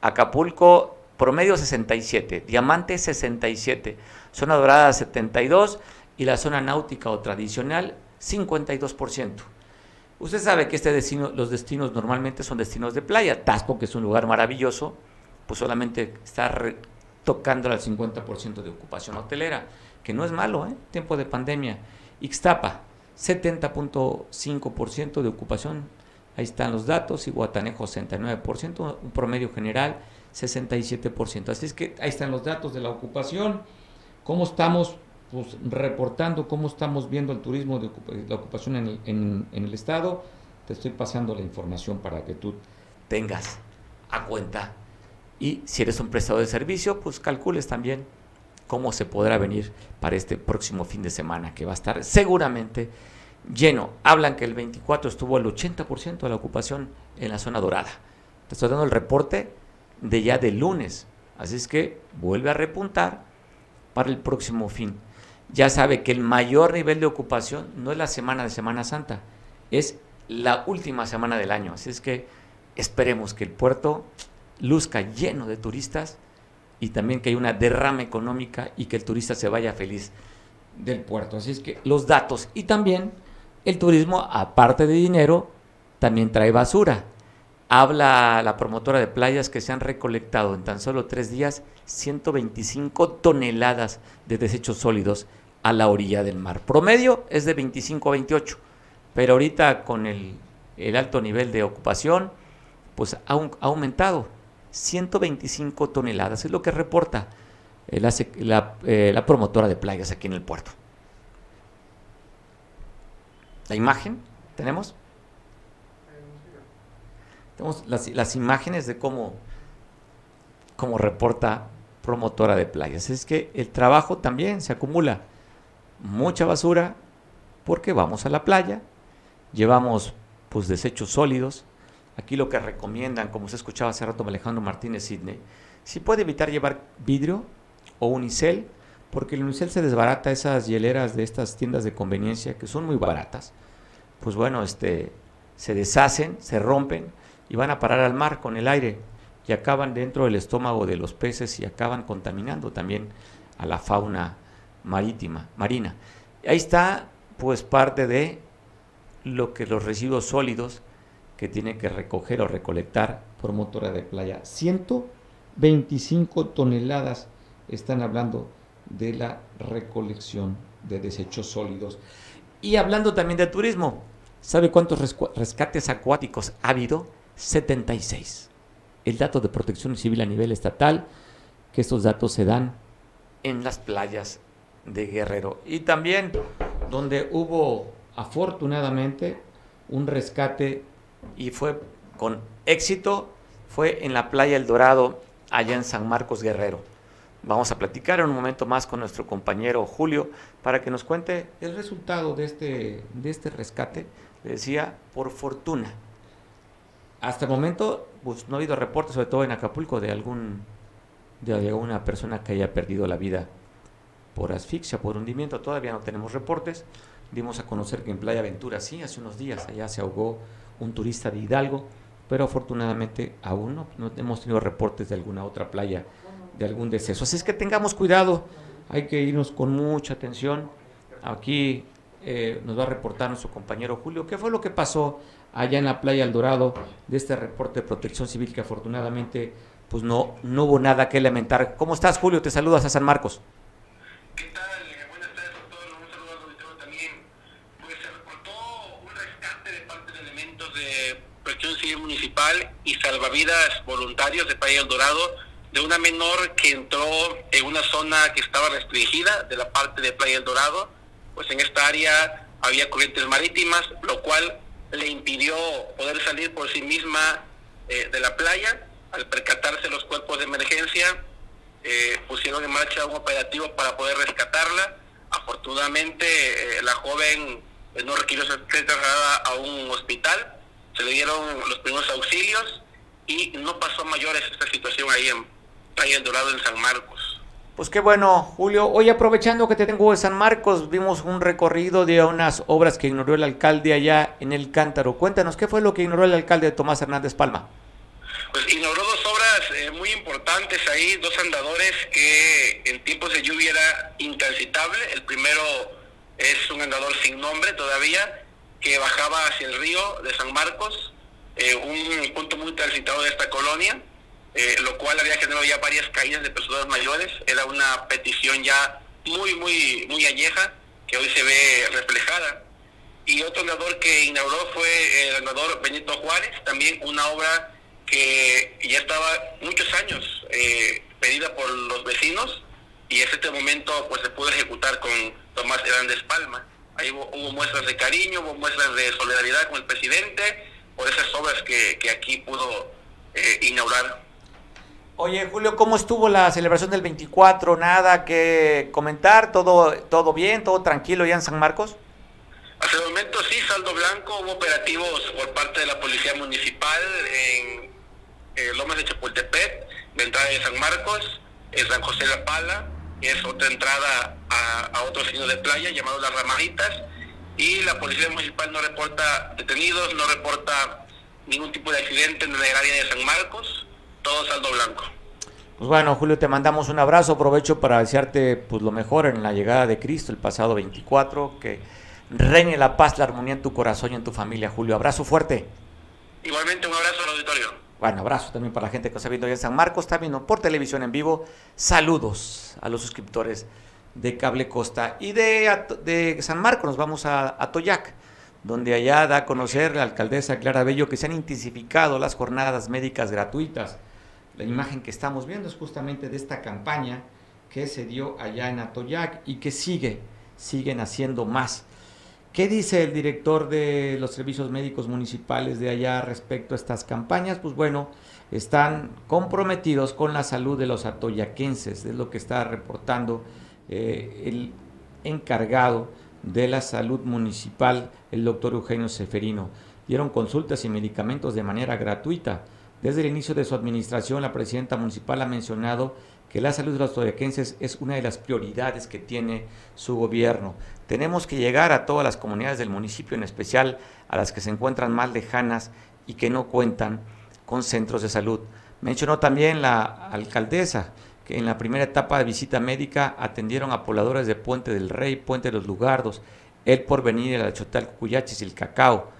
Acapulco promedio 67, Diamante 67, zona dorada 72 y la zona náutica o tradicional 52%. Usted sabe que este destino, los destinos normalmente son destinos de playa. Tasco, que es un lugar maravilloso, pues solamente está tocando al 50% de ocupación hotelera, que no es malo, ¿eh? Tiempo de pandemia. Ixtapa, 70.5% de ocupación. Ahí están los datos. Y Guatanejo, 69%. Un promedio general, 67%. Así es que ahí están los datos de la ocupación. ¿Cómo estamos? Pues, reportando cómo estamos viendo el turismo de la ocupación en el, Estado. Te estoy pasando la información para que tú tengas a cuenta. Y si eres un prestador de servicio, pues calcules también cómo se podrá venir para este próximo fin de semana, que va a estar seguramente lleno. Hablan que el 24 estuvo el 80% de la ocupación en la zona dorada. Te estoy dando el reporte de ya de lunes. Así es que vuelve a repuntar para el próximo fin ya sabe que el mayor nivel de ocupación no es la semana de Semana Santa, es la última semana del año. Así es que esperemos que el puerto luzca lleno de turistas y también que haya una derrama económica y que el turista se vaya feliz del puerto. Así es que los datos y también el turismo, aparte de dinero, también trae basura. Habla la promotora de playas que se han recolectado en tan solo tres días 125 toneladas de desechos sólidos a la orilla del mar. Promedio es de 25 a 28, pero ahorita con el, alto nivel de ocupación, pues ha, aumentado 125 toneladas, es lo que reporta eh, eh, la, promotora de playas aquí en el puerto. La imagen, ¿tenemos? Tenemos las, imágenes de cómo, cómo reporta promotora de playas. Es que el trabajo también se acumula mucha basura porque vamos a la playa, llevamos pues desechos sólidos. Aquí lo que recomiendan, como se escuchaba hace rato Alejandro Martínez Sidney, si puede evitar llevar vidrio o unicel, porque el unicel se desbarata esas hieleras de estas tiendas de conveniencia que son muy baratas. Pues bueno, este se deshacen, se rompen y van a parar al mar con el aire y acaban dentro del estómago de los peces y acaban contaminando también a la fauna marítima, marina. Ahí está pues parte de lo que los residuos sólidos que tiene que recoger o recolectar por motora de playa. 125 toneladas están hablando de la recolección de desechos sólidos. Y hablando también de turismo, ¿sabe cuántos rescates acuáticos ha habido? 76. El dato de protección civil a nivel estatal, que estos datos se dan en las playas de Guerrero. Y también donde hubo afortunadamente un rescate y fue con éxito, fue en la playa El Dorado, allá en San Marcos Guerrero. Vamos a platicar en un momento más con nuestro compañero Julio para que nos cuente el resultado de este, de este rescate. Le decía, por fortuna. Hasta el momento pues, no ha habido reportes, sobre todo en Acapulco, de algún de alguna persona que haya perdido la vida por asfixia, por hundimiento. Todavía no tenemos reportes. Dimos a conocer que en Playa Aventura sí, hace unos días allá se ahogó un turista de Hidalgo, pero afortunadamente aún no, no hemos tenido reportes de alguna otra playa de algún deceso. Así es que tengamos cuidado, hay que irnos con mucha atención. Aquí eh, nos va a reportar nuestro compañero Julio qué fue lo que pasó allá en la playa El Dorado de este reporte de protección civil que afortunadamente pues no, no hubo nada que lamentar. ¿Cómo estás Julio? Te saludas a San Marcos. ¿Qué tal? Buenas tardes todos. Un saludo al también. Pues se reportó un rescate de parte de elementos de protección civil municipal y salvavidas voluntarios de Playa El Dorado de una menor que entró en una zona que estaba restringida de la parte de Playa El Dorado, pues en esta área había corrientes marítimas, lo cual le impidió poder salir por sí misma eh, de la playa. Al percatarse los cuerpos de emergencia, eh, pusieron en marcha un operativo para poder rescatarla. Afortunadamente, eh, la joven no requirió ser trasladada a un hospital, se le dieron los primeros auxilios y no pasó mayores esta situación ahí en Playa El Dorado en San Marcos. Pues qué bueno, Julio. Hoy aprovechando que te tengo en San Marcos, vimos un recorrido de unas obras que ignoró el alcalde allá en el Cántaro. Cuéntanos, ¿qué fue lo que ignoró el alcalde Tomás Hernández Palma? Pues ignoró dos obras eh, muy importantes ahí, dos andadores que en tiempos de lluvia era intransitable. El primero es un andador sin nombre todavía, que bajaba hacia el río de San Marcos, eh, un punto muy transitado de esta colonia eh, lo cual había generado ya varias caídas de personas mayores. Era una petición ya muy, muy, muy añeja que hoy se ve reflejada. Y otro andador que inauguró fue el andador Benito Juárez, también una obra que ya estaba muchos años eh, pedida por los vecinos y en este momento pues se pudo ejecutar con Tomás Hernández Palma. Ahí hubo, muestras de cariño, hubo muestras de solidaridad con el presidente por esas obras que, que aquí pudo eh, inaugurar Oye, Julio, ¿cómo estuvo la celebración del 24? ¿Nada que comentar? ¿Todo, todo bien? ¿Todo tranquilo ya en San Marcos? Hasta el momento sí, saldo blanco. Hubo operativos por parte de la Policía Municipal en eh, Lomas de Chapultepec, de entrada de San Marcos, en San José La Pala, que es otra entrada a, otro signo de playa llamado Las Ramaditas. Y la Policía Municipal no reporta detenidos, no reporta ningún tipo de accidente en el área de San Marcos todo saldo blanco. Pues bueno, Julio, te mandamos un abrazo. Aprovecho para desearte pues, lo mejor en la llegada de Cristo el pasado 24. Que reine la paz, la armonía en tu corazón y en tu familia, Julio. Abrazo fuerte. Igualmente, un abrazo al auditorio. Bueno, abrazo también para la gente que está viendo ya en San Marcos, está viendo por televisión en vivo. Saludos a los suscriptores de Cable Costa. Y de, de San Marcos nos vamos a, a Toyac donde allá da a conocer la alcaldesa Clara Bello que se han intensificado las jornadas médicas gratuitas la imagen que estamos viendo es justamente de esta campaña que se dio allá en Atoyac y que sigue, siguen haciendo más. ¿Qué dice el director de los servicios médicos municipales de allá respecto a estas campañas? Pues bueno, están comprometidos con la salud de los atoyaquenses, es lo que está reportando eh, el encargado de la Salud Municipal, el doctor Eugenio Seferino. Dieron consultas y medicamentos de manera gratuita. Desde el inicio de su administración, la presidenta municipal ha mencionado que la salud de los toyaquenses es una de las prioridades que tiene su gobierno. Tenemos que llegar a todas las comunidades del municipio, en especial a las que se encuentran más lejanas y que no cuentan con centros de salud. Mencionó también la alcaldesa que en la primera etapa de visita médica atendieron a pobladores de Puente del Rey, Puente de los Lugardos, El Porvenir, el Chotal, Cuyachis y el Cacao.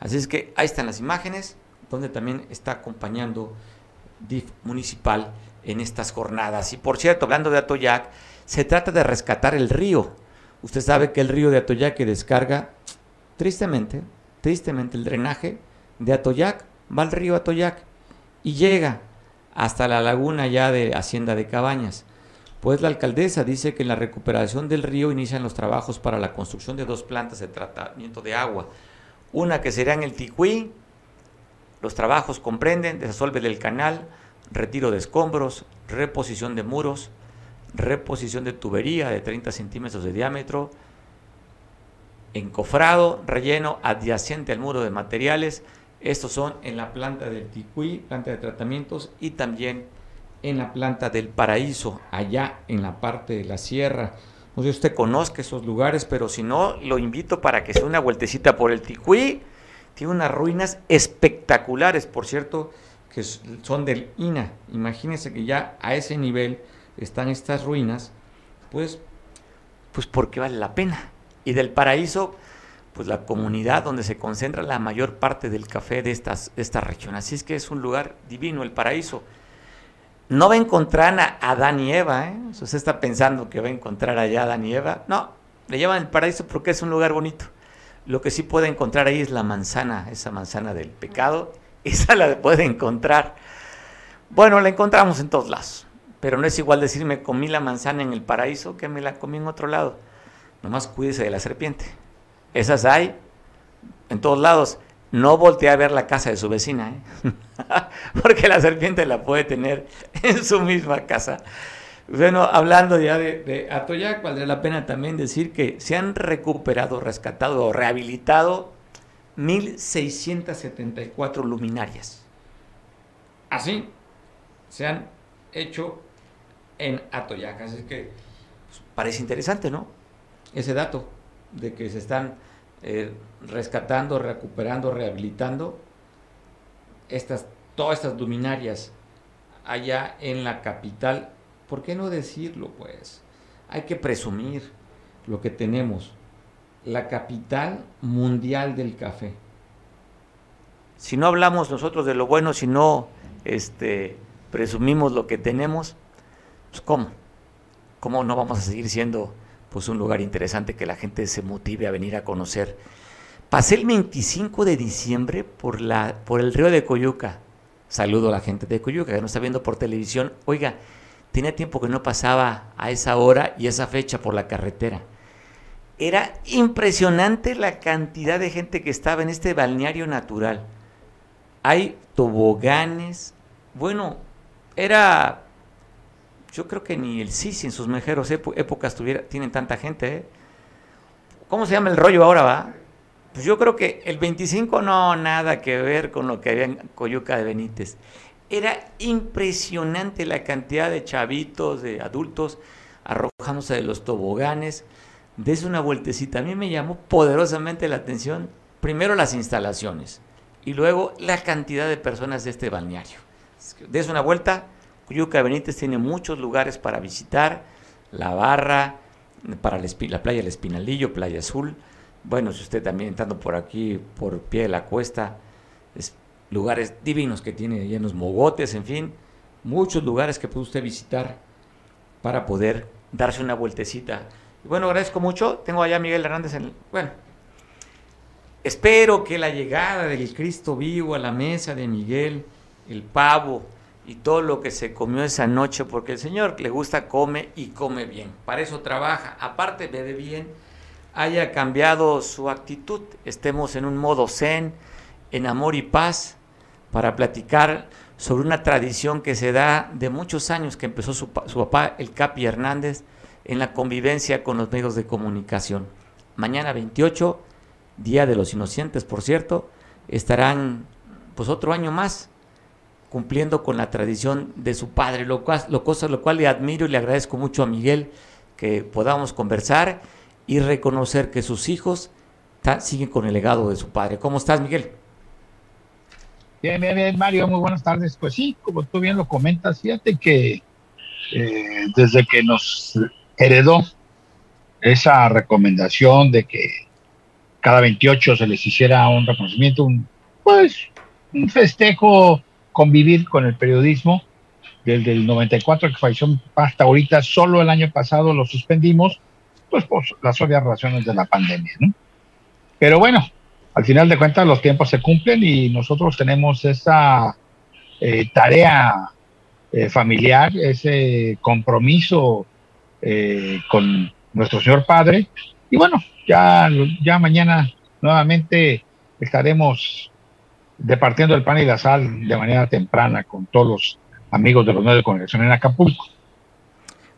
Así es que ahí están las imágenes, donde también está acompañando DIF municipal en estas jornadas. Y por cierto, hablando de Atoyac, se trata de rescatar el río. Usted sabe que el río de Atoyac que descarga, tristemente, tristemente el drenaje de Atoyac va al río Atoyac y llega hasta la laguna ya de Hacienda de Cabañas. Pues la alcaldesa dice que en la recuperación del río inician los trabajos para la construcción de dos plantas de tratamiento de agua. Una que será en el Ticuí. Los trabajos comprenden desasolve del canal, retiro de escombros, reposición de muros, reposición de tubería de 30 centímetros de diámetro, encofrado, relleno adyacente al muro de materiales. Estos son en la planta del Ticuí, planta de tratamientos, y también en la planta del Paraíso, allá en la parte de la sierra. No sé si usted conozca esos lugares, pero si no, lo invito para que se una vueltecita por el Ticuí. Tiene unas ruinas espectaculares, por cierto que son del INA. Imagínense que ya a ese nivel están estas ruinas, pues, pues porque vale la pena. Y del paraíso, pues la comunidad donde se concentra la mayor parte del café de, estas, esta región. Así es que es un lugar divino, el paraíso. No va a encontrar a Adán y Eva, ¿eh? Usted está pensando que va a encontrar allá Adán y Eva. No, le llaman el paraíso porque es un lugar bonito. Lo que sí puede encontrar ahí es la manzana, esa manzana del pecado, esa la puede encontrar. Bueno, la encontramos en todos lados. Pero no es igual decirme comí la manzana en el paraíso que me la comí en otro lado. Nomás cuídese de la serpiente. Esas hay en todos lados. No voltee a ver la casa de su vecina, ¿eh? porque la serpiente la puede tener en su misma casa. Bueno, hablando ya de, Atoyac, valdría la pena también decir que se han recuperado, rescatado o rehabilitado 1.674 luminarias. Así se han hecho en Atoyac. Así que pues, parece interesante, ¿no? Ese dato de que se están eh, rescatando, recuperando, rehabilitando estas, todas estas luminarias allá en la capital. ¿Por qué no decirlo, pues? Hay que presumir lo que tenemos la capital mundial del café. Si no hablamos nosotros de lo bueno, si no este, presumimos lo que tenemos, pues ¿cómo? ¿Cómo no vamos a seguir siendo pues un lugar interesante que la gente se motive a venir a conocer? Pasé el 25 de diciembre por, la, por el río de Coyuca. Saludo a la gente de Coyuca que nos está viendo por televisión. Oiga, tenía tiempo que no pasaba a esa hora y esa fecha por la carretera era impresionante la cantidad de gente que estaba en este balneario natural. Hay toboganes. Bueno, era. Yo creo que ni el Sisi en sus mejores épocas tuviera, tienen tanta gente. ¿eh? ¿Cómo se llama el rollo ahora, va? Pues yo creo que el 25 no, nada que ver con lo que había en Coyuca de Benítez. Era impresionante la cantidad de chavitos, de adultos, arrojándose de los toboganes des una vueltecita. A mí me llamó poderosamente la atención, primero las instalaciones y luego la cantidad de personas de este balneario. Des una vuelta, Cuyuca Benítez tiene muchos lugares para visitar, la barra, para la, playa del Espinalillo, Playa Azul. Bueno, si usted también entrando por aquí, por pie de la cuesta, es lugares divinos que tiene llenos mogotes, en fin, muchos lugares que puede usted visitar para poder darse una vueltecita bueno, agradezco mucho. Tengo allá a Miguel Hernández en Bueno, espero que la llegada del Cristo vivo a la mesa de Miguel, el pavo y todo lo que se comió esa noche, porque el Señor le gusta, come y come bien. Para eso trabaja. Aparte, bebe bien, haya cambiado su actitud. Estemos en un modo zen, en amor y paz, para platicar sobre una tradición que se da de muchos años que empezó su, su papá, el Capi Hernández en la convivencia con los medios de comunicación. mañana 28, Día de los Inocentes, por cierto, estarán pues otro año más cumpliendo con la tradición de su padre, lo cual, lo, cual le admiro y le agradezco mucho a Miguel que podamos conversar y reconocer que sus hijos siguen con el legado de su padre. ¿Cómo estás, Miguel? Bien, bien, bien, Mario, muy buenas tardes. Pues sí, como tú bien lo comentas, fíjate que eh, desde que nos heredó esa recomendación de que cada 28 se les hiciera un reconocimiento, un, pues un festejo, convivir con el periodismo, desde el 94 que falleció hasta ahorita, solo el año pasado lo suspendimos, pues por las obvias razones de la pandemia, ¿no? Pero bueno, al final de cuentas los tiempos se cumplen y nosotros tenemos esa eh, tarea eh, familiar, ese compromiso eh, con nuestro Señor Padre. Y bueno, ya, ya mañana nuevamente estaremos departiendo el pan y la sal de manera temprana con todos los amigos de los medios de en Acapulco.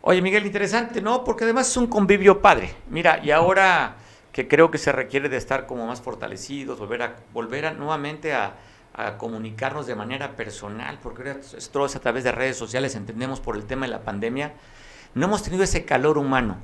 Oye, Miguel, interesante, ¿no? Porque además es un convivio padre. Mira, y ahora que creo que se requiere de estar como más fortalecidos, volver a, volver nuevamente a, a comunicarnos de manera personal, porque es a través de redes sociales, entendemos por el tema de la pandemia, no hemos tenido ese calor humano.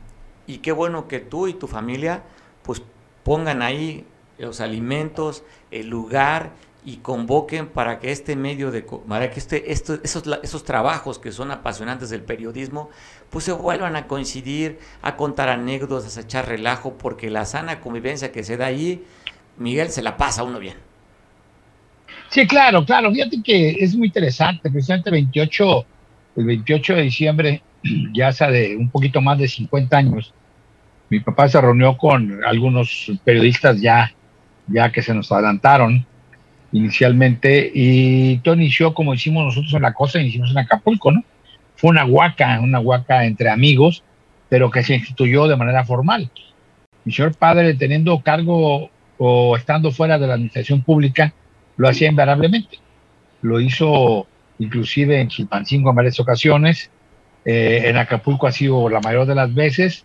Y qué bueno que tú y tu familia pues pongan ahí los alimentos, el lugar y convoquen para que este medio de para que este, esos, esos trabajos que son apasionantes del periodismo pues se vuelvan a coincidir, a contar anécdotas, a echar relajo, porque la sana convivencia que se da ahí, Miguel, se la pasa uno bien. Sí, claro, claro. Fíjate que es muy interesante. Precisamente el 28, el 28 de diciembre, ya hace de un poquito más de 50 años, mi papá se reunió con algunos periodistas ya, ya que se nos adelantaron inicialmente y todo inició como hicimos nosotros en la costa, iniciamos en Acapulco, ¿no? Fue una huaca, una huaca entre amigos, pero que se instituyó de manera formal. Mi señor padre, teniendo cargo o estando fuera de la administración pública, lo hacía invariablemente. Lo hizo inclusive en Chilpancingo en varias ocasiones, eh, en Acapulco ha sido la mayor de las veces,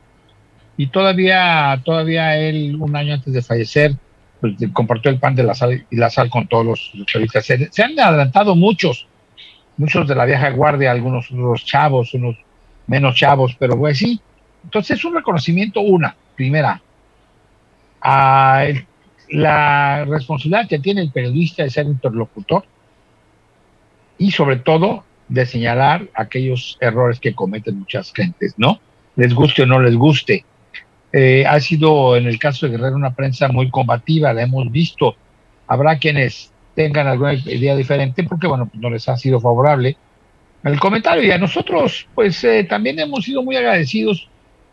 y todavía, todavía él, un año antes de fallecer, pues, compartió el pan de la sal y la sal con todos los periodistas. Se, han adelantado muchos, muchos de la vieja guardia, algunos otros chavos, unos menos chavos, pero pues sí. Entonces es un reconocimiento, una, primera, a la responsabilidad que tiene el periodista de ser interlocutor y sobre todo de señalar aquellos errores que cometen muchas gentes, ¿no? Les guste o no les guste. Eh, ha sido en el caso de Guerrero una prensa muy combativa, la hemos visto. Habrá quienes tengan alguna idea diferente porque, bueno, pues no les ha sido favorable el comentario. Y a nosotros, pues eh, también hemos sido muy agradecidos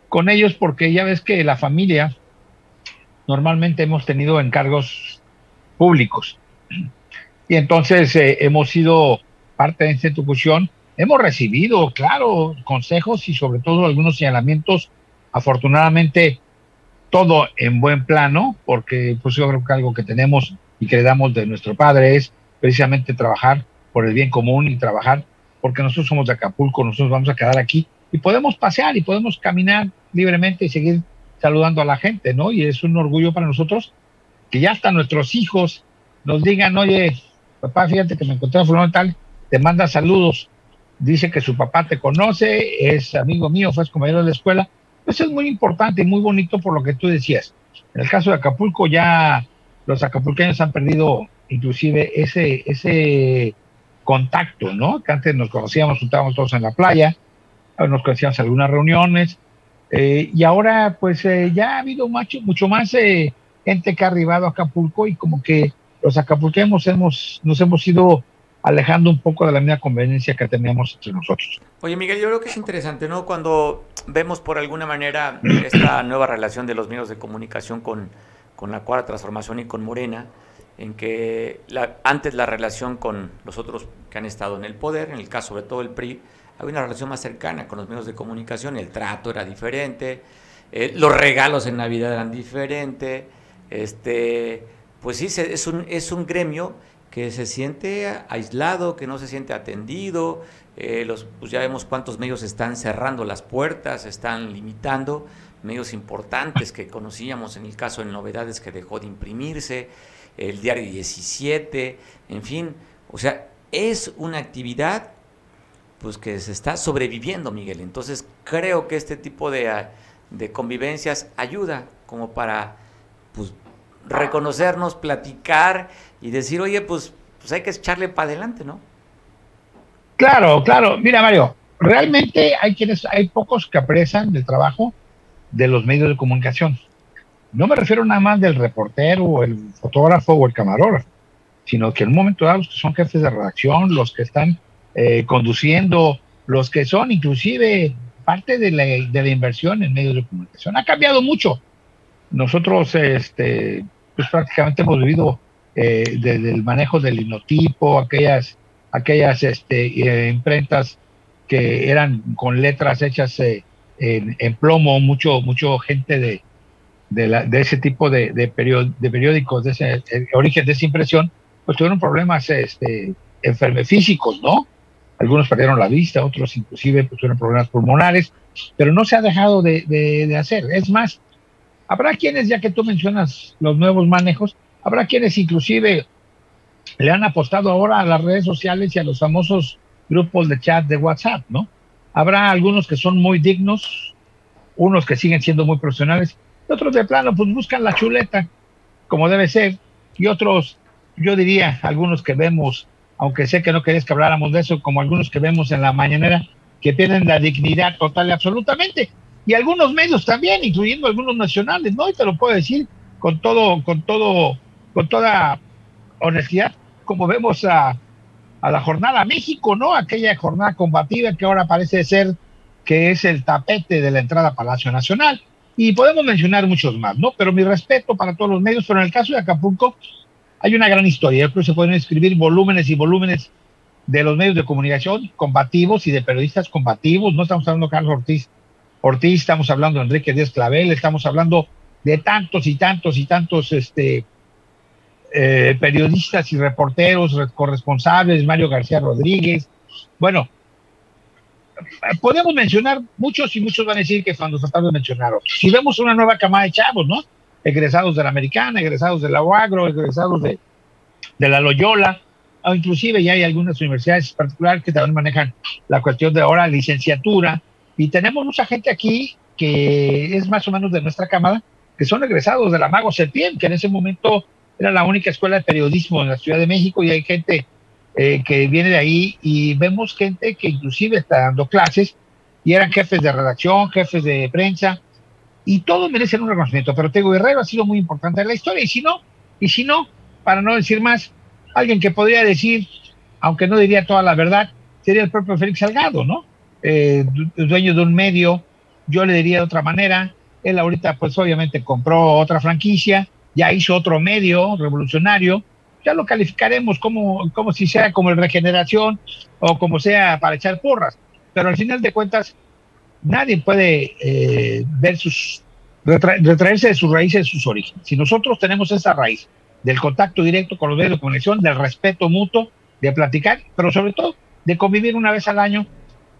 con ellos porque ya ves que la familia normalmente hemos tenido encargos públicos. Y entonces eh, hemos sido parte de esta institución. Hemos recibido, claro, consejos y sobre todo algunos señalamientos afortunadamente todo en buen plano, porque pues yo creo que algo que tenemos y que le damos de nuestro padre es precisamente trabajar por el bien común y trabajar porque nosotros somos de Acapulco, nosotros vamos a quedar aquí y podemos pasear y podemos caminar libremente y seguir saludando a la gente, ¿no? Y es un orgullo para nosotros que ya hasta nuestros hijos nos digan, oye, papá, fíjate que me encontré a fulano tal, te manda saludos, dice que su papá te conoce, es amigo mío, fue compañero de la escuela, eso es muy importante y muy bonito por lo que tú decías. En el caso de Acapulco ya los acapulqueños han perdido inclusive ese, ese contacto, ¿no? Que antes nos conocíamos, juntábamos todos en la playa, nos conocíamos en algunas reuniones, eh, y ahora pues eh, ya ha habido mucho, mucho más eh, gente que ha arribado a Acapulco y como que los acapulqueños hemos, nos hemos ido alejando un poco de la misma conveniencia que teníamos entre nosotros. Oye, Miguel, yo creo que es interesante, ¿no? Cuando vemos por alguna manera esta nueva relación de los medios de comunicación con, con la cuarta transformación y con Morena, en que la, antes la relación con los otros que han estado en el poder, en el caso sobre todo el PRI, había una relación más cercana con los medios de comunicación, el trato era diferente, eh, los regalos en Navidad eran diferentes, este, pues sí, es un, es un gremio que se siente aislado, que no se siente atendido, eh, los, pues ya vemos cuántos medios están cerrando las puertas, están limitando. medios importantes que conocíamos, en el caso de Novedades que dejó de imprimirse, el Diario 17, en fin, o sea, es una actividad pues que se está sobreviviendo, Miguel. Entonces creo que este tipo de, de convivencias ayuda como para pues, reconocernos, platicar y decir, oye, pues, pues hay que echarle para adelante, ¿no? Claro, claro. Mira, Mario, realmente hay quienes, hay pocos que aprecian el trabajo de los medios de comunicación. No me refiero nada más del reportero, el fotógrafo o el camarógrafo, sino que en un momento dado los que son jefes de redacción, los que están eh, conduciendo, los que son inclusive parte de la, de la inversión en medios de comunicación. Ha cambiado mucho. Nosotros, este, pues prácticamente hemos vivido eh, desde el manejo del linotipo, aquellas, aquellas este, eh, imprentas que eran con letras hechas eh, en, plomo, mucho, mucho gente de, de, ese tipo de, de, periódicos, de ese origen de esa impresión, pues tuvieron problemas este, físicos, ¿no? Algunos perdieron la vista, otros inclusive pues, tuvieron problemas pulmonares, pero no se ha dejado de, hacer. Es más, habrá quienes, ya que tú mencionas los nuevos manejos, habrá quienes inclusive le han apostado ahora a las redes sociales y a los famosos grupos de chat de WhatsApp, ¿no? Habrá algunos que son muy dignos, unos que siguen siendo muy profesionales, otros de plano, pues buscan la chuleta, como debe ser, y otros, yo diría, algunos que vemos, aunque sé que no queréis que habláramos de eso, como algunos que vemos en la mañanera, que tienen la dignidad total y absolutamente, y algunos medios también, incluyendo algunos nacionales, ¿no? Y te lo puedo decir con todo, con todo, con toda honestidad, como vemos a, la jornada México, ¿no? Aquella jornada combativa que ahora parece ser que es el tapete de la entrada a Palacio Nacional. Y podemos mencionar muchos más, ¿no? Pero mi respeto para todos los medios, pero en el caso de Acapulco hay una gran historia. Yo creo que se pueden escribir volúmenes y volúmenes de los medios de comunicación combativos y de periodistas combativos. No estamos hablando de Carlos Ortiz, Ortiz, estamos hablando de Enrique Díaz Clavel, estamos hablando de tantos y tantos y tantos este, eh, periodistas y reporteros corresponsables, Mario García Rodríguez. Bueno, podemos mencionar muchos y muchos van a decir que cuando tratamos de mencionar. Si vemos una nueva camada de chavos, ¿no? Egresados de la Americana, egresados de la UAGRO, egresados de, de la Loyola, o inclusive ya hay algunas universidades particulares que también manejan la cuestión de ahora licenciatura. Y tenemos mucha gente aquí que es más o menos de nuestra camada, que son egresados de la Mago Septién, que en ese momento era la única escuela de periodismo en la Ciudad de México y hay gente eh, que viene de ahí y vemos gente que inclusive está dando clases y eran jefes de redacción, jefes de prensa y todos merecen un reconocimiento. Pero Tego Guerrero ha sido muy importante en la historia y si no, y si no, para no decir más, alguien que podría decir, aunque no diría toda la verdad, sería el propio Félix Salgado, ¿no? Eh, dueño de un medio, yo le diría de otra manera, él ahorita pues obviamente compró otra franquicia, ya hizo otro medio revolucionario, ya lo calificaremos como, como si sea como el regeneración o como sea para echar porras. Pero al final de cuentas, nadie puede eh, ver sus, retraerse de sus raíces, de sus orígenes. Si nosotros tenemos esa raíz del contacto directo con los medios de conexión, del respeto mutuo, de platicar, pero sobre todo de convivir una vez al año,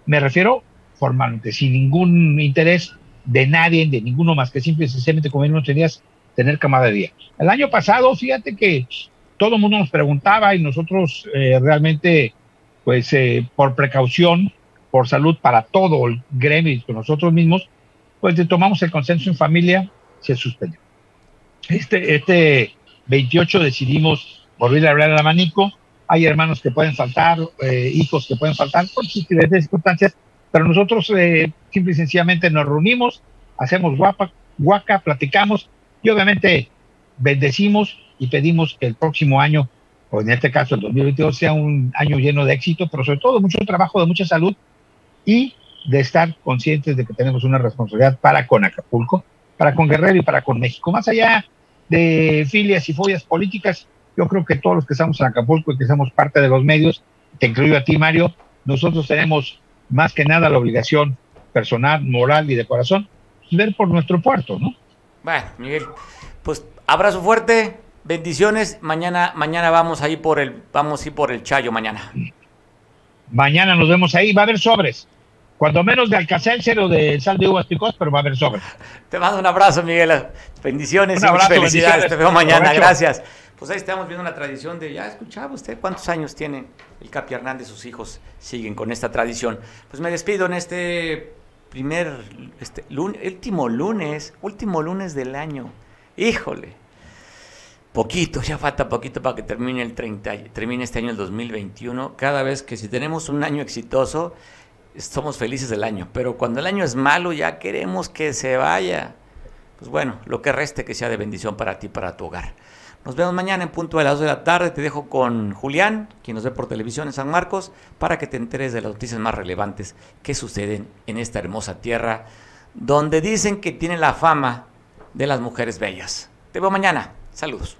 me refiero formalmente, sin ningún interés de nadie, de ninguno más que simple y sencillamente convivir unos días tener camaradería. El año pasado, fíjate que todo el mundo nos preguntaba y nosotros eh, realmente, pues eh, por precaución, por salud para todo el gremio y con nosotros mismos, pues tomamos el consenso en familia, se suspendió. Este, este 28 decidimos volver a hablar al abanico. Hay hermanos que pueden faltar, eh, hijos que pueden faltar por diferentes circunstancias, pero nosotros simple y sencillamente nos reunimos, hacemos guapa, guaca, platicamos y obviamente bendecimos y pedimos que el próximo año, o en este caso el 2022, sea un año lleno de éxito, pero sobre todo mucho trabajo, de mucha salud y de estar conscientes de que tenemos una responsabilidad para con Acapulco, para con Guerrero y para con México. Más allá de filias y follas políticas, yo creo que todos los que estamos en Acapulco y que somos parte de los medios, te incluyo a ti, Mario, nosotros tenemos más que nada la obligación personal, moral y de corazón, ver por nuestro puerto, ¿no? Bueno, Miguel, pues abrazo fuerte, bendiciones. Mañana, mañana vamos ahí por el, vamos a ir por el Chayo mañana. Mañana nos vemos ahí, va a haber sobres. Cuando menos de Alcacelser o de sal de uvas picos, pero va a haber sobre. Te mando un abrazo, Miguel. Bendiciones y felicidades. Te veo mañana. Gracias. Pues ahí estamos viendo la tradición de, ya escuchaba usted cuántos años tiene el Capi Hernández, sus hijos siguen con esta tradición. Pues me despido en este primer, este, último lunes, último lunes del año. Híjole, poquito, ya falta poquito para que termine el 30, termine este año el 2021. Cada vez que si tenemos un año exitoso, somos felices del año, pero cuando el año es malo ya queremos que se vaya. Pues bueno, lo que reste que sea de bendición para ti, para tu hogar. Nos vemos mañana en punto de las 2 de la tarde. Te dejo con Julián, quien nos ve por televisión en San Marcos, para que te enteres de las noticias más relevantes que suceden en esta hermosa tierra, donde dicen que tiene la fama de las mujeres bellas. Te veo mañana. Saludos.